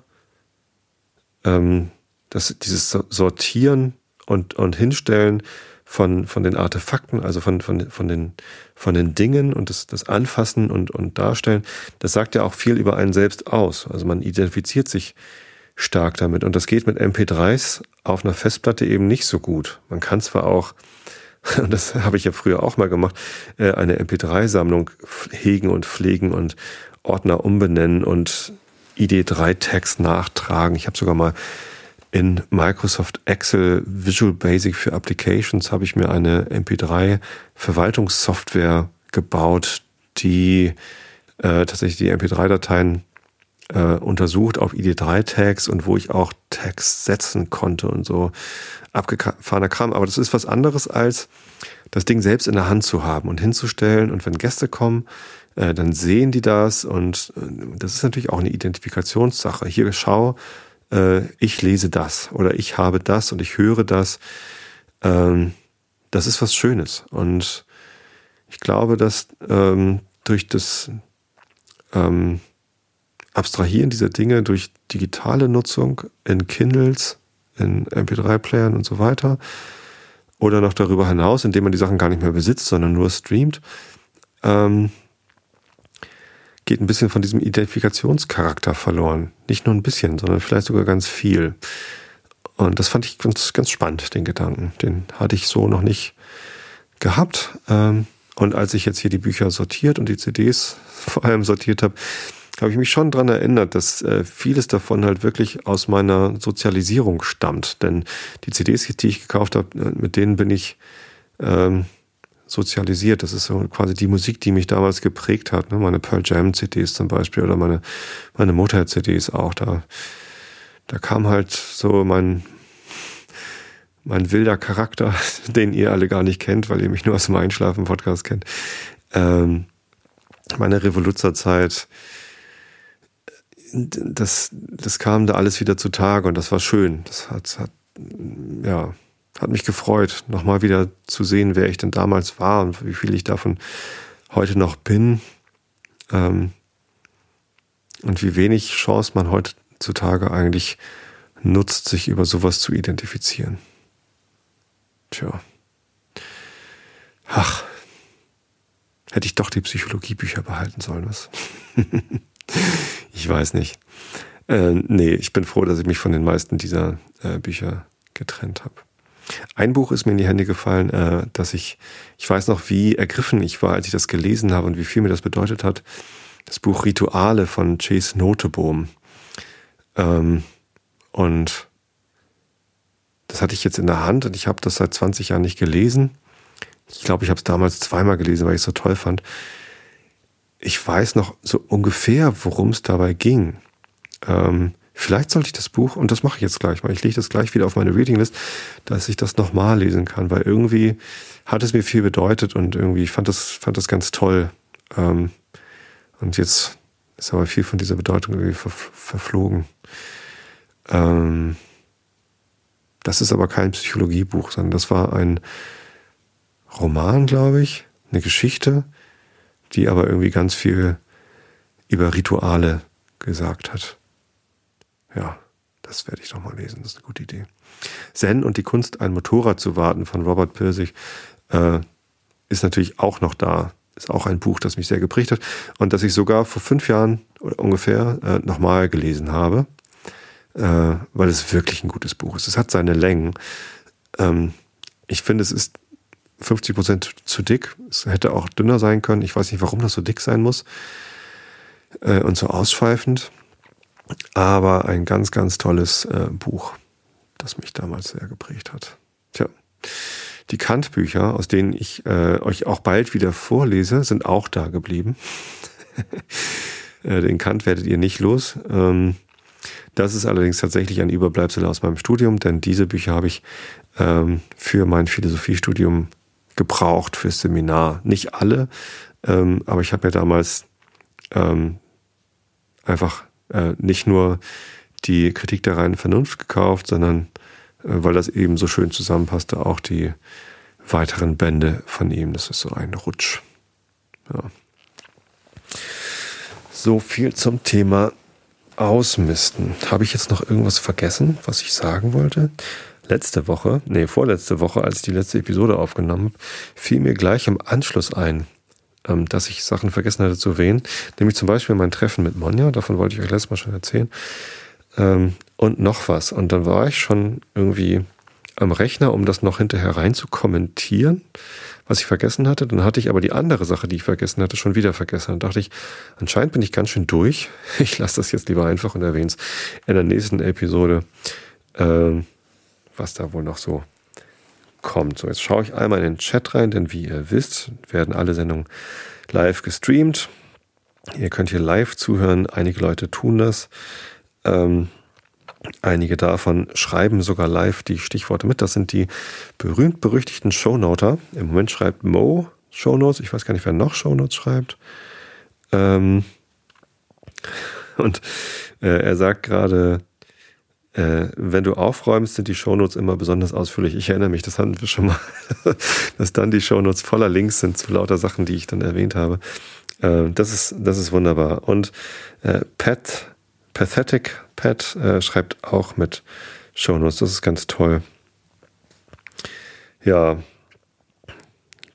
ähm, dass dieses Sortieren und, und Hinstellen von, von den Artefakten, also von, von, von, den, von den Dingen und das, das Anfassen und, und Darstellen, das sagt ja auch viel über einen selbst aus. Also man identifiziert sich stark damit. Und das geht mit MP3s auf einer Festplatte eben nicht so gut. Man kann zwar auch, <laughs> und das habe ich ja früher auch mal gemacht, äh, eine MP3-Sammlung hegen und pflegen und Ordner umbenennen und ID3-Tags nachtragen. Ich habe sogar mal in Microsoft Excel Visual Basic für Applications habe ich mir eine MP3 Verwaltungssoftware gebaut, die äh, tatsächlich die MP3-Dateien äh, untersucht auf ID3-Tags und wo ich auch Tags setzen konnte und so abgefahrener Kram. Aber das ist was anderes als das Ding selbst in der Hand zu haben und hinzustellen. Und wenn Gäste kommen, äh, dann sehen die das und äh, das ist natürlich auch eine Identifikationssache. Hier schau, äh, ich lese das oder ich habe das und ich höre das. Ähm, das ist was Schönes. Und ich glaube, dass ähm, durch das ähm, Abstrahieren dieser Dinge durch digitale Nutzung in Kindles, in MP3-Playern und so weiter, oder noch darüber hinaus, indem man die Sachen gar nicht mehr besitzt, sondern nur streamt, ähm, geht ein bisschen von diesem Identifikationscharakter verloren. Nicht nur ein bisschen, sondern vielleicht sogar ganz viel. Und das fand ich ganz, ganz spannend, den Gedanken. Den hatte ich so noch nicht gehabt. Ähm, und als ich jetzt hier die Bücher sortiert und die CDs <laughs> vor allem sortiert habe, habe ich mich schon dran erinnert, dass äh, vieles davon halt wirklich aus meiner Sozialisierung stammt. Denn die CDs, die ich gekauft habe, äh, mit denen bin ich ähm, sozialisiert. Das ist so quasi die Musik, die mich damals geprägt hat. Ne? Meine Pearl Jam CDs zum Beispiel oder meine, meine Motorhead CDs auch. Da, da kam halt so mein, mein wilder Charakter, <laughs> den ihr alle gar nicht kennt, weil ihr mich nur aus dem Einschlafen-Podcast kennt. Ähm, meine Revoluzzerzeit, das, das kam da alles wieder zutage und das war schön. Das hat, hat ja, hat mich gefreut, nochmal wieder zu sehen, wer ich denn damals war und wie viel ich davon heute noch bin. Ähm, und wie wenig Chance man heutzutage eigentlich nutzt, sich über sowas zu identifizieren. Tja. Ach, hätte ich doch die Psychologiebücher behalten sollen, was? <laughs> ich weiß nicht. Äh, nee, ich bin froh, dass ich mich von den meisten dieser äh, Bücher getrennt habe. Ein Buch ist mir in die Hände gefallen, äh, dass ich, ich weiß noch, wie ergriffen ich war, als ich das gelesen habe und wie viel mir das bedeutet hat. Das Buch Rituale von Chase Notebohm. Ähm, und das hatte ich jetzt in der Hand und ich habe das seit 20 Jahren nicht gelesen. Ich glaube, ich habe es damals zweimal gelesen, weil ich es so toll fand. Ich weiß noch so ungefähr, worum es dabei ging. Ähm, Vielleicht sollte ich das Buch, und das mache ich jetzt gleich mal, ich lege das gleich wieder auf meine Readinglist, dass ich das nochmal lesen kann, weil irgendwie hat es mir viel bedeutet und irgendwie, ich fand das, fand das ganz toll. Ähm, und jetzt ist aber viel von dieser Bedeutung irgendwie ver verflogen. Ähm, das ist aber kein Psychologiebuch, sondern das war ein Roman, glaube ich, eine Geschichte, die aber irgendwie ganz viel über Rituale gesagt hat ja, das werde ich doch mal lesen. Das ist eine gute Idee. Zen und die Kunst, ein Motorrad zu warten von Robert Pirsig äh, ist natürlich auch noch da. Ist auch ein Buch, das mich sehr geprägt hat und das ich sogar vor fünf Jahren ungefähr äh, nochmal gelesen habe, äh, weil es wirklich ein gutes Buch ist. Es hat seine Längen. Ähm, ich finde, es ist 50 Prozent zu dick. Es hätte auch dünner sein können. Ich weiß nicht, warum das so dick sein muss äh, und so ausschweifend. Aber ein ganz, ganz tolles äh, Buch, das mich damals sehr geprägt hat. Tja, die Kant-Bücher, aus denen ich äh, euch auch bald wieder vorlese, sind auch da geblieben. <laughs> Äh, den Kant werdet ihr nicht los. Ähm, das ist allerdings tatsächlich ein Überbleibsel aus meinem Studium, denn diese Bücher habe ich ähm, für mein Philosophiestudium gebraucht, fürs Seminar. Nicht alle, ähm, aber ich habe mir damals ähm, einfach äh, nicht nur die Kritik der reinen Vernunft gekauft, sondern äh, weil das eben so schön zusammenpasste, auch die weiteren Bände von ihm. Das ist so ein Rutsch. Ja. So viel zum Thema Ausmisten. Habe ich jetzt noch irgendwas vergessen, was ich sagen wollte? Letzte Woche, nee, vorletzte Woche, als ich die letzte Episode aufgenommen habe, fiel mir gleich im Anschluss ein, ähm, dass ich Sachen vergessen hatte zu erwähnen. Nämlich zum Beispiel mein Treffen mit Monja, davon wollte ich euch letztes Mal schon erzählen. Ähm, und noch was. Und dann war ich schon irgendwie am Rechner, um das noch hinterher rein zu kommentieren, was ich vergessen hatte. Dann hatte ich aber die andere Sache, die ich vergessen hatte, schon wieder vergessen. Dann dachte ich, anscheinend bin ich ganz schön durch. <laughs> Ich lasse das jetzt lieber einfach und erwähne es in der nächsten Episode, ähm, was da wohl noch so kommt. So, jetzt schaue ich einmal in den Chat rein, denn wie ihr wisst, werden alle Sendungen live gestreamt. Ihr könnt hier live zuhören. Einige Leute tun das. Ähm, einige davon schreiben sogar live die Stichworte mit. Das sind die berühmt-berüchtigten Shownoter. Im Moment schreibt Mo Shownotes. Ich weiß gar nicht, wer noch Shownotes schreibt. Ähm, <laughs> und äh, er sagt gerade, äh, wenn du aufräumst, sind die Shownotes immer besonders ausführlich. Ich erinnere mich, das hatten wir schon mal, <laughs> dass dann die Shownotes voller Links sind zu lauter Sachen, die ich dann erwähnt habe. Äh, das, ist, das ist wunderbar. Und äh, Pat, Pathetic Pat äh, schreibt auch mit Shownotes. Das ist ganz toll. Ja,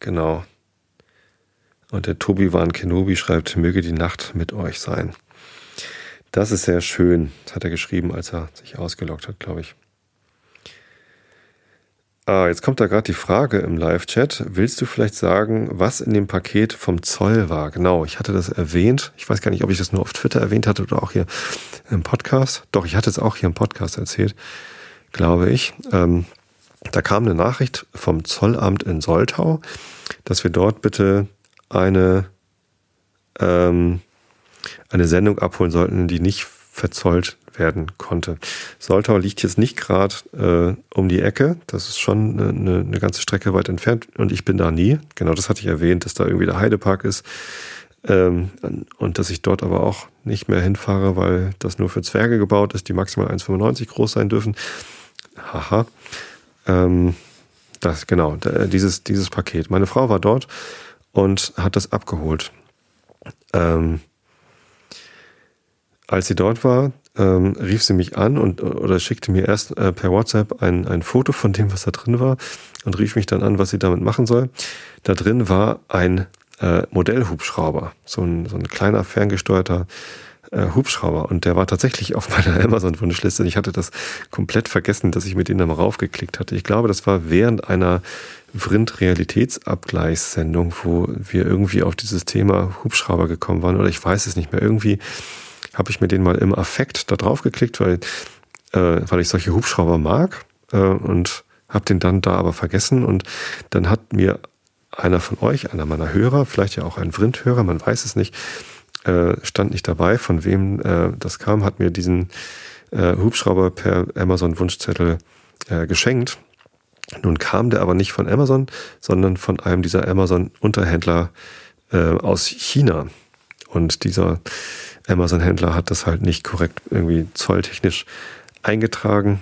genau. Und der Tobi Van Kenobi schreibt, möge die Nacht mit euch sein. Das ist sehr schön, das hat er geschrieben, als er sich ausgeloggt hat, glaube ich. Ah, jetzt kommt da gerade die Frage im Live-Chat. Willst du vielleicht sagen, was in dem Paket vom Zoll war? Genau, ich hatte das erwähnt. Ich weiß gar nicht, ob ich das nur auf Twitter erwähnt hatte oder auch hier im Podcast. Doch, ich hatte es auch hier im Podcast erzählt, glaube ich. Ähm, da kam eine Nachricht vom Zollamt in Soltau, dass wir dort bitte eine ähm, eine Sendung abholen sollten, die nicht verzollt werden konnte. Soltau liegt jetzt nicht gerade äh, um die Ecke, das ist schon eine, eine, ganze Strecke weit entfernt und ich bin da nie. Genau das hatte ich erwähnt, dass da irgendwie der Heidepark ist ähm, und dass ich dort aber auch nicht mehr hinfahre, weil das nur für Zwerge gebaut ist, die maximal 1,95 groß sein dürfen. Haha. Ähm, das genau, dieses, dieses Paket. Meine Frau war dort und hat das abgeholt. Ähm, als sie dort war, ähm, rief sie mich an und oder schickte mir erst äh, per WhatsApp ein, ein Foto von dem, was da drin war und rief mich dann an, was sie damit machen soll. Da drin war ein äh, Modellhubschrauber, so ein, so ein kleiner ferngesteuerter äh, Hubschrauber und der war tatsächlich auf <laughs> meiner Amazon-Wunschliste. Ich hatte das komplett vergessen, dass ich mit denen da mal raufgeklickt hatte. Ich glaube, das war während einer Vrind-Realitätsabgleichssendung, wo wir irgendwie auf dieses Thema Hubschrauber gekommen waren oder ich weiß es nicht mehr. Irgendwie habe ich mir den mal im Affekt da drauf geklickt, weil, äh, weil ich solche Hubschrauber mag äh, und habe den dann da aber vergessen und dann hat mir einer von euch, einer meiner Hörer, vielleicht ja auch ein Vrind-Hörer, man weiß es nicht, äh, stand nicht dabei, von wem äh, das kam, hat mir diesen äh, Hubschrauber per Amazon-Wunschzettel äh, geschenkt. Nun kam der aber nicht von Amazon, sondern von einem dieser Amazon-Unterhändler äh, aus China. Und dieser Amazon-Händler hat das halt nicht korrekt irgendwie zolltechnisch eingetragen.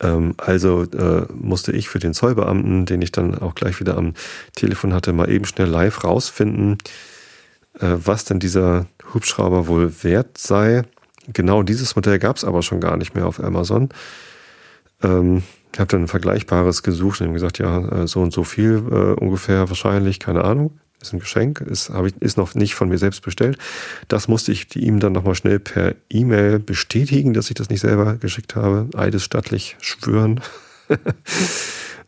Ähm, also äh, musste ich für den Zollbeamten, den ich dann auch gleich wieder am Telefon hatte, mal eben schnell live rausfinden, äh, was denn dieser Hubschrauber wohl wert sei. Genau dieses Modell gab es aber schon gar nicht mehr auf Amazon. Ähm, ich habe dann ein Vergleichbares gesucht und ihm gesagt, ja, äh, so und so viel äh, ungefähr wahrscheinlich, keine Ahnung. Ist ein Geschenk, ist, hab ich, ist noch nicht von mir selbst bestellt. Das musste ich ihm dann nochmal schnell per E-Mail bestätigen, dass ich das nicht selber geschickt habe. Eidesstattlich schwören. <laughs>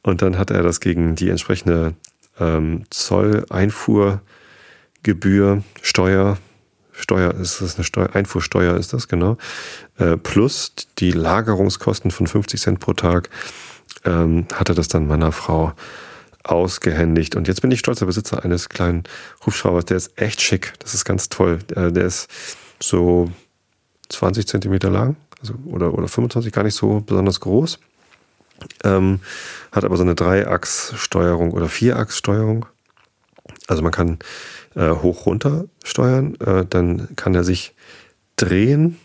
und dann hat er das gegen die entsprechende ähm, Zoll-Einfuhrgebühr, Steuer, Steuer ist das eine Steuer, Einfuhrsteuer ist das, genau, äh, plus die Lagerungskosten von 50 Cent pro Tag, ähm, hat er das dann meiner Frau ausgehändigt. Und jetzt bin ich stolzer Besitzer eines kleinen Hubschraubers. Der ist echt schick. Das ist ganz toll. Äh, der ist so 20 Zentimeter lang, also oder, oder 25, gar nicht so besonders groß. Ähm, hat aber so eine Dreiachssteuerung oder Vierachssteuerung. Also man kann äh, hoch runter steuern, äh, dann kann er sich drehen,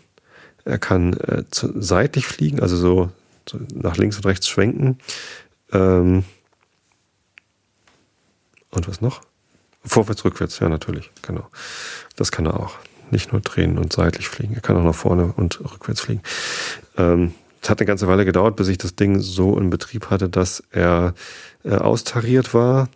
er kann äh, zu, seitlich fliegen, also so, so, nach links und rechts schwenken. Ähm, und was noch? Vorwärts, rückwärts, ja, natürlich, genau. Das kann er auch. Nicht nur drehen und seitlich fliegen, er kann auch nach vorne und rückwärts fliegen. Ähm, es hat eine ganze Weile gedauert, bis ich das Ding so in Betrieb hatte, dass er äh, austariert war.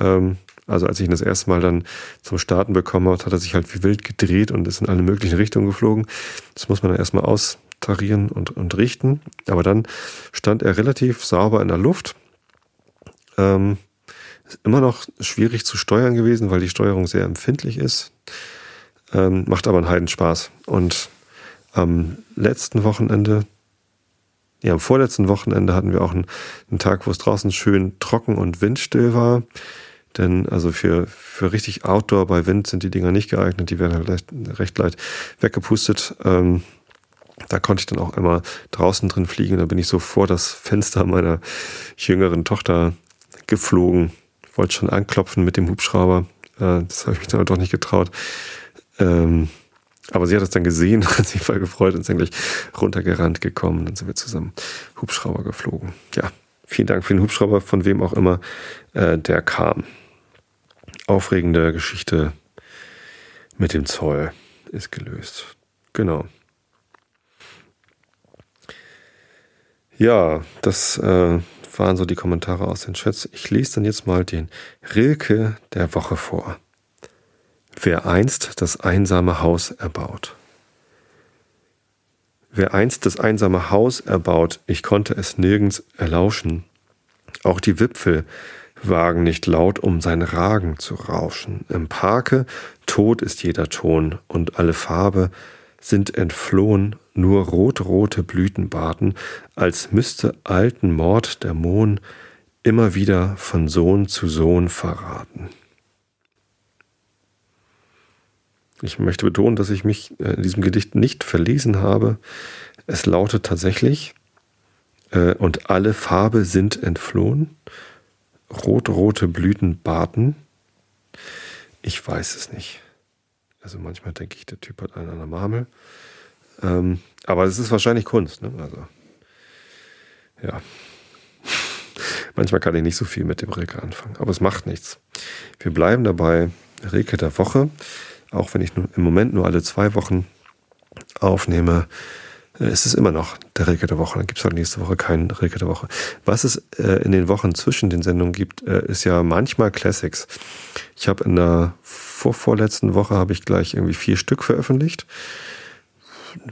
Ähm, also als ich ihn das erste Mal dann zum Starten bekommen habe, hat er sich halt wie wild gedreht und ist in alle möglichen Richtungen geflogen. Das muss man dann erstmal austarieren und, und richten. Aber dann stand er relativ sauber in der Luft. Ähm, immer noch schwierig zu steuern gewesen, weil die Steuerung sehr empfindlich ist. Ähm, macht aber einen Heidenspaß. Und am letzten Wochenende, ja, am vorletzten Wochenende hatten wir auch einen, einen Tag, wo es draußen schön trocken und windstill war. Denn also für, für richtig Outdoor bei Wind sind die Dinger nicht geeignet, die werden halt recht, recht leicht weggepustet. Ähm, da konnte ich dann auch immer draußen drin fliegen. Da bin ich so vor das Fenster meiner jüngeren Tochter geflogen. Wollte schon anklopfen mit dem Hubschrauber. Äh, das habe ich mich dann aber doch nicht getraut. Ähm, aber sie hat es dann gesehen, <laughs> hat sich voll gefreut und ist eigentlich runtergerannt gekommen. Dann sind wir zusammen Hubschrauber geflogen. Ja, vielen Dank für den Hubschrauber, von wem auch immer äh, der kam aufregende Geschichte mit dem Zoll ist gelöst. Genau. Ja, das äh, waren so die Kommentare aus den Chats. Ich lese dann jetzt mal den Rilke der Woche vor. Wer einst das einsame Haus erbaut. Wer einst das einsame Haus erbaut, ich konnte es nirgends erlauschen. Auch die Wipfel wagen nicht laut um sein Ragen zu rauschen. Im Parke tot ist jeder Ton und alle Farbe sind entflohen, nur rotrote Blüten baten, als müsste alten Mord der Mohn immer wieder von Sohn zu Sohn verraten. Ich möchte betonen, dass ich mich äh, in diesem Gedicht nicht verlesen habe. Es lautet tatsächlich, äh, und alle Farbe sind entflohen rot-rote Blüten baten? Ich weiß es nicht. Also manchmal denke ich, der Typ hat einen an der Marmel. Ähm, aber es ist wahrscheinlich Kunst. Ne? Also, ja. <laughs> manchmal kann ich nicht so viel mit dem Rilke anfangen. Aber es macht nichts. Wir bleiben dabei. Rilke der Woche. Auch wenn ich im Moment nur alle zwei Wochen aufnehme, äh, es ist immer noch der Rilke der Woche. Dann gibt es halt nächste Woche keinen Rilke der Woche. Was es äh, in den Wochen zwischen den Sendungen gibt, äh, ist ja manchmal Classics. Ich habe in der vorvorletzten Woche habe ich gleich irgendwie vier Stück veröffentlicht,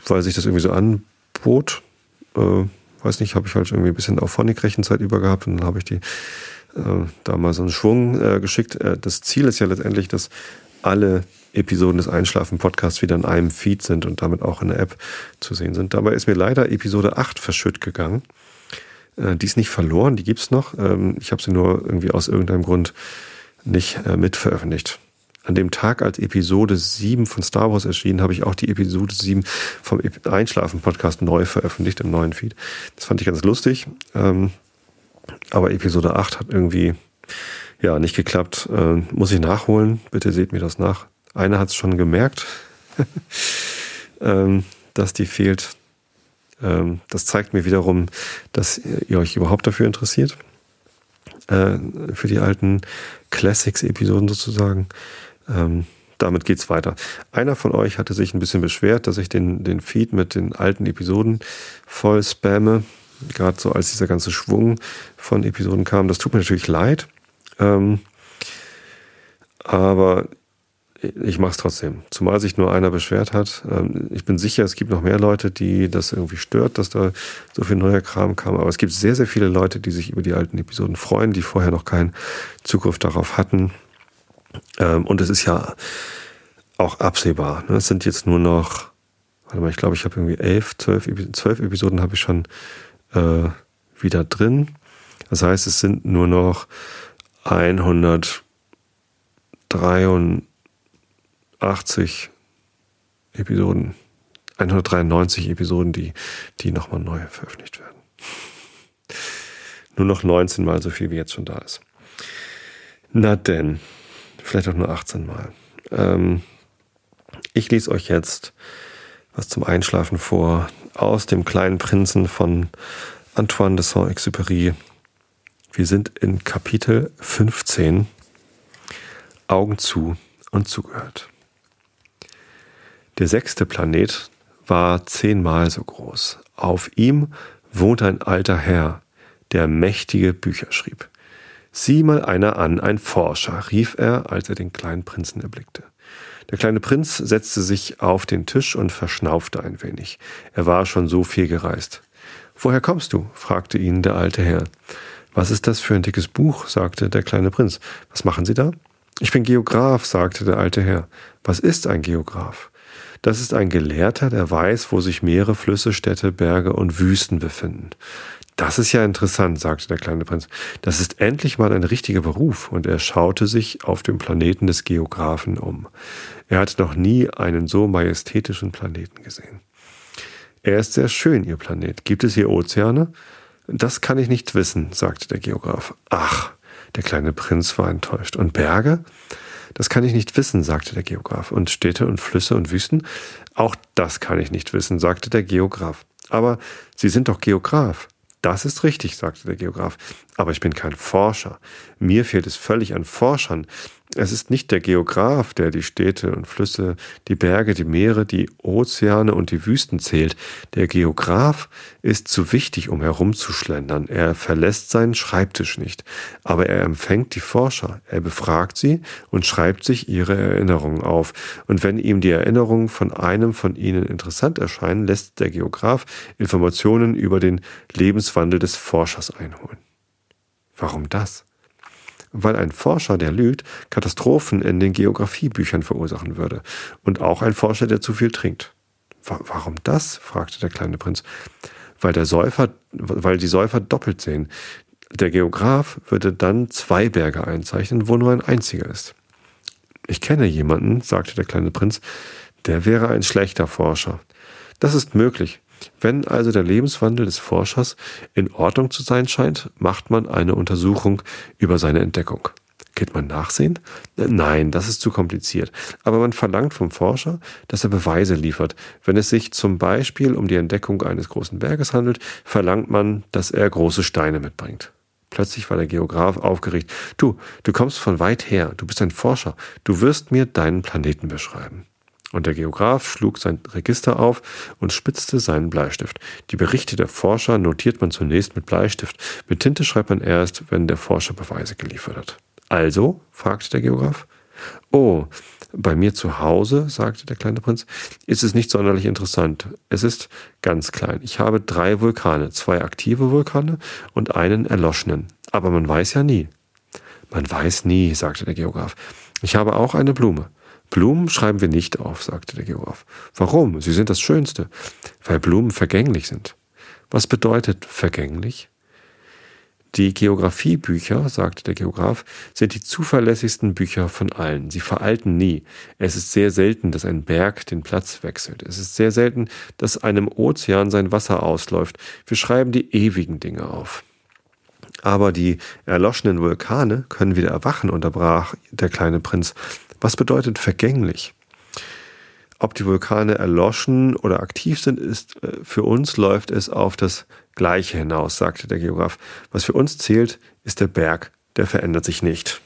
weil sich das irgendwie so anbot. Äh, weiß nicht, habe ich halt irgendwie ein bisschen auf Phonic-Rechenzeit über gehabt und dann habe ich die äh, da mal so einen Schwung äh, geschickt. Äh, das Ziel ist ja letztendlich, dass alle Episoden des Einschlafen-Podcasts wieder in einem Feed sind und damit auch in der App zu sehen sind. Dabei ist mir leider Episode 8 verschütt gegangen. Äh, die ist nicht verloren, die gibt's noch. Ähm, ich habe sie nur irgendwie aus irgendeinem Grund nicht äh, mit veröffentlicht. An dem Tag, als Episode 7 von Star Wars erschien, habe ich auch die Episode 7 vom Einschlafen-Podcast neu veröffentlicht im neuen Feed. Das fand ich ganz lustig. Ähm, aber Episode 8 hat irgendwie ja nicht geklappt. Äh, muss ich nachholen. Bitte seht mir das nach. Einer hat es schon gemerkt, <laughs> ähm, dass die fehlt. Ähm, das zeigt mir wiederum, dass ihr euch überhaupt dafür interessiert. Äh, für die alten Classics-Episoden sozusagen. Ähm, damit geht's weiter. Einer von euch hatte sich ein bisschen beschwert, dass ich den, den Feed mit den alten Episoden voll spamme. gerade so als dieser ganze Schwung von Episoden kam. Das tut mir natürlich leid. Ähm, aber ich mache es trotzdem. Zumal sich nur einer beschwert hat. Ähm, ich bin sicher, es gibt noch mehr Leute, die das irgendwie stört, dass da so viel neuer Kram kam. Aber es gibt sehr, sehr viele Leute, die sich über die alten Episoden freuen, die vorher noch keinen Zugriff darauf hatten. Ähm, und es ist ja auch absehbar. Ne? Es sind jetzt nur noch, warte mal, ich glaube, ich habe irgendwie elf, zwölf, zwölf Episoden habe ich schon äh, wieder drin. Das heißt, es sind nur noch 183 80 Episoden, 193 Episoden, die, die nochmal neu veröffentlicht werden. Nur noch 19 Mal so viel, wie jetzt schon da ist. Na denn, vielleicht auch nur 18 Mal. Ähm, ich lese euch jetzt was zum Einschlafen vor aus dem kleinen Prinzen von Antoine de Saint-Exupéry. Wir sind in Kapitel 15. Augen zu und zugehört. Der sechste Planet war zehnmal so groß. Auf ihm wohnt ein alter Herr, der mächtige Bücher schrieb. Sieh mal einer an, ein Forscher, rief er, als er den kleinen Prinzen erblickte. Der kleine Prinz setzte sich auf den Tisch und verschnaufte ein wenig. Er war schon so viel gereist. Woher kommst du? fragte ihn der alte Herr. Was ist das für ein dickes Buch? sagte der kleine Prinz. Was machen Sie da? Ich bin Geograf, sagte der alte Herr. Was ist ein Geograf? Das ist ein Gelehrter, der weiß, wo sich Meere, Flüsse, Städte, Berge und Wüsten befinden. Das ist ja interessant, sagte der kleine Prinz. Das ist endlich mal ein richtiger Beruf. Und er schaute sich auf dem Planeten des Geographen um. Er hatte noch nie einen so majestätischen Planeten gesehen. Er ist sehr schön, Ihr Planet. Gibt es hier Ozeane? Das kann ich nicht wissen, sagte der Geograf. Ach, der kleine Prinz war enttäuscht. Und Berge? Das kann ich nicht wissen, sagte der Geograf. Und Städte und Flüsse und Wüsten? Auch das kann ich nicht wissen, sagte der Geograf. Aber Sie sind doch Geograf. Das ist richtig, sagte der Geograf. Aber ich bin kein Forscher. Mir fehlt es völlig an Forschern. Es ist nicht der Geograf, der die Städte und Flüsse, die Berge, die Meere, die Ozeane und die Wüsten zählt. Der Geograf ist zu wichtig, um herumzuschlendern. Er verlässt seinen Schreibtisch nicht. Aber er empfängt die Forscher. Er befragt sie und schreibt sich ihre Erinnerungen auf. Und wenn ihm die Erinnerungen von einem von ihnen interessant erscheinen, lässt der Geograf Informationen über den Lebenswandel des Forschers einholen. Warum das? Weil ein Forscher, der lügt, Katastrophen in den Geografiebüchern verursachen würde. Und auch ein Forscher, der zu viel trinkt. Warum das? fragte der kleine Prinz. Weil der Säufer, weil die Säufer doppelt sehen. Der Geograf würde dann zwei Berge einzeichnen, wo nur ein einziger ist. Ich kenne jemanden, sagte der kleine Prinz, der wäre ein schlechter Forscher. Das ist möglich. Wenn also der Lebenswandel des Forschers in Ordnung zu sein scheint, macht man eine Untersuchung über seine Entdeckung. Geht man nachsehen? Nein, das ist zu kompliziert. Aber man verlangt vom Forscher, dass er Beweise liefert. Wenn es sich zum Beispiel um die Entdeckung eines großen Berges handelt, verlangt man, dass er große Steine mitbringt. Plötzlich war der Geograf aufgeregt. Du, du kommst von weit her, du bist ein Forscher, du wirst mir deinen Planeten beschreiben. Und der Geograf schlug sein Register auf und spitzte seinen Bleistift. Die Berichte der Forscher notiert man zunächst mit Bleistift. Mit Tinte schreibt man erst, wenn der Forscher Beweise geliefert hat. Also? fragte der Geograf. Oh, bei mir zu Hause, sagte der kleine Prinz, ist es nicht sonderlich interessant. Es ist ganz klein. Ich habe drei Vulkane, zwei aktive Vulkane und einen erloschenen. Aber man weiß ja nie. Man weiß nie, sagte der Geograf. Ich habe auch eine Blume. Blumen schreiben wir nicht auf, sagte der Geograf. Warum? Sie sind das Schönste. Weil Blumen vergänglich sind. Was bedeutet vergänglich? Die Geographiebücher, sagte der Geograf, sind die zuverlässigsten Bücher von allen. Sie veralten nie. Es ist sehr selten, dass ein Berg den Platz wechselt. Es ist sehr selten, dass einem Ozean sein Wasser ausläuft. Wir schreiben die ewigen Dinge auf. Aber die erloschenen Vulkane können wieder erwachen, unterbrach der kleine Prinz. Was bedeutet vergänglich? Ob die Vulkane erloschen oder aktiv sind, ist äh, für uns läuft es auf das Gleiche hinaus, sagte der Geograf. Was für uns zählt, ist der Berg, der verändert sich nicht.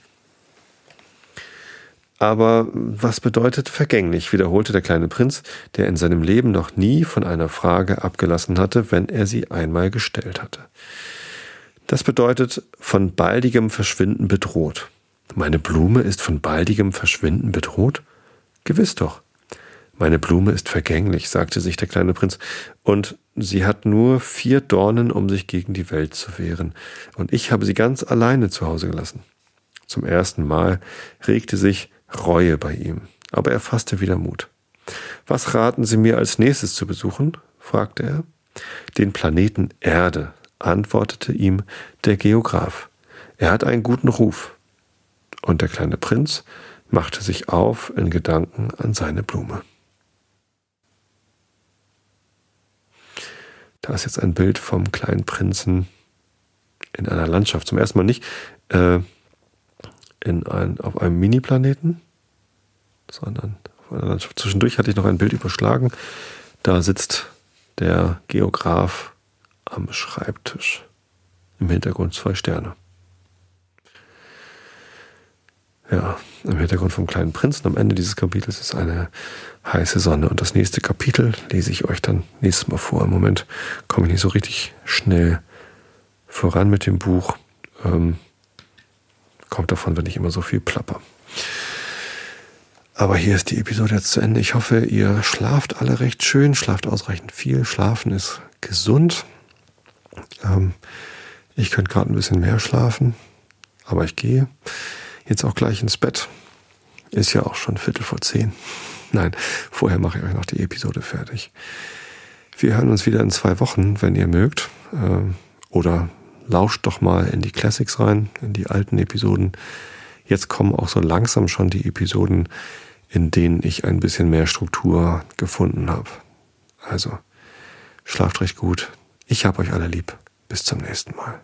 Aber was bedeutet vergänglich, wiederholte der kleine Prinz, der in seinem Leben noch nie von einer Frage abgelassen hatte, wenn er sie einmal gestellt hatte. Das bedeutet von baldigem Verschwinden bedroht. Meine Blume ist von baldigem Verschwinden bedroht? Gewiss doch. Meine Blume ist vergänglich, sagte sich der kleine Prinz, und sie hat nur vier Dornen, um sich gegen die Welt zu wehren, und ich habe sie ganz alleine zu Hause gelassen. Zum ersten Mal regte sich Reue bei ihm, aber er fasste wieder Mut. Was raten Sie mir als nächstes zu besuchen? fragte er. Den Planeten Erde, antwortete ihm der Geograf. Er hat einen guten Ruf. Und der kleine Prinz machte sich auf in Gedanken an seine Blume. Da ist jetzt ein Bild vom kleinen Prinzen in einer Landschaft. Zum ersten Mal nicht äh, in ein, auf einem Mini-Planeten, sondern auf einer Landschaft. Zwischendurch hatte ich noch ein Bild überschlagen. Da sitzt der Geograf am Schreibtisch. Im Hintergrund zwei Sterne. Ja, im Hintergrund vom kleinen Prinzen am Ende dieses Kapitels ist eine heiße Sonne. Und das nächste Kapitel lese ich euch dann nächstes Mal vor. Im Moment komme ich nicht so richtig schnell voran mit dem Buch. Ähm, kommt davon, wenn ich immer so viel plapper. Aber hier ist die Episode jetzt zu Ende. Ich hoffe, ihr schlaft alle recht schön, schlaft ausreichend viel. Schlafen ist gesund. Ähm, ich könnte gerade ein bisschen mehr schlafen, aber ich gehe jetzt auch gleich ins Bett. Ist ja auch schon Viertel vor zehn. Nein, vorher mache ich euch noch die Episode fertig. Wir hören uns wieder in zwei Wochen, wenn ihr mögt. Ähm, oder lauscht doch mal in die Classics rein, in die alten Episoden. Jetzt kommen auch so langsam schon die Episoden, in denen ich ein bisschen mehr Struktur gefunden habe. Also, schlaft recht gut. Ich hab euch alle lieb. Bis zum nächsten Mal.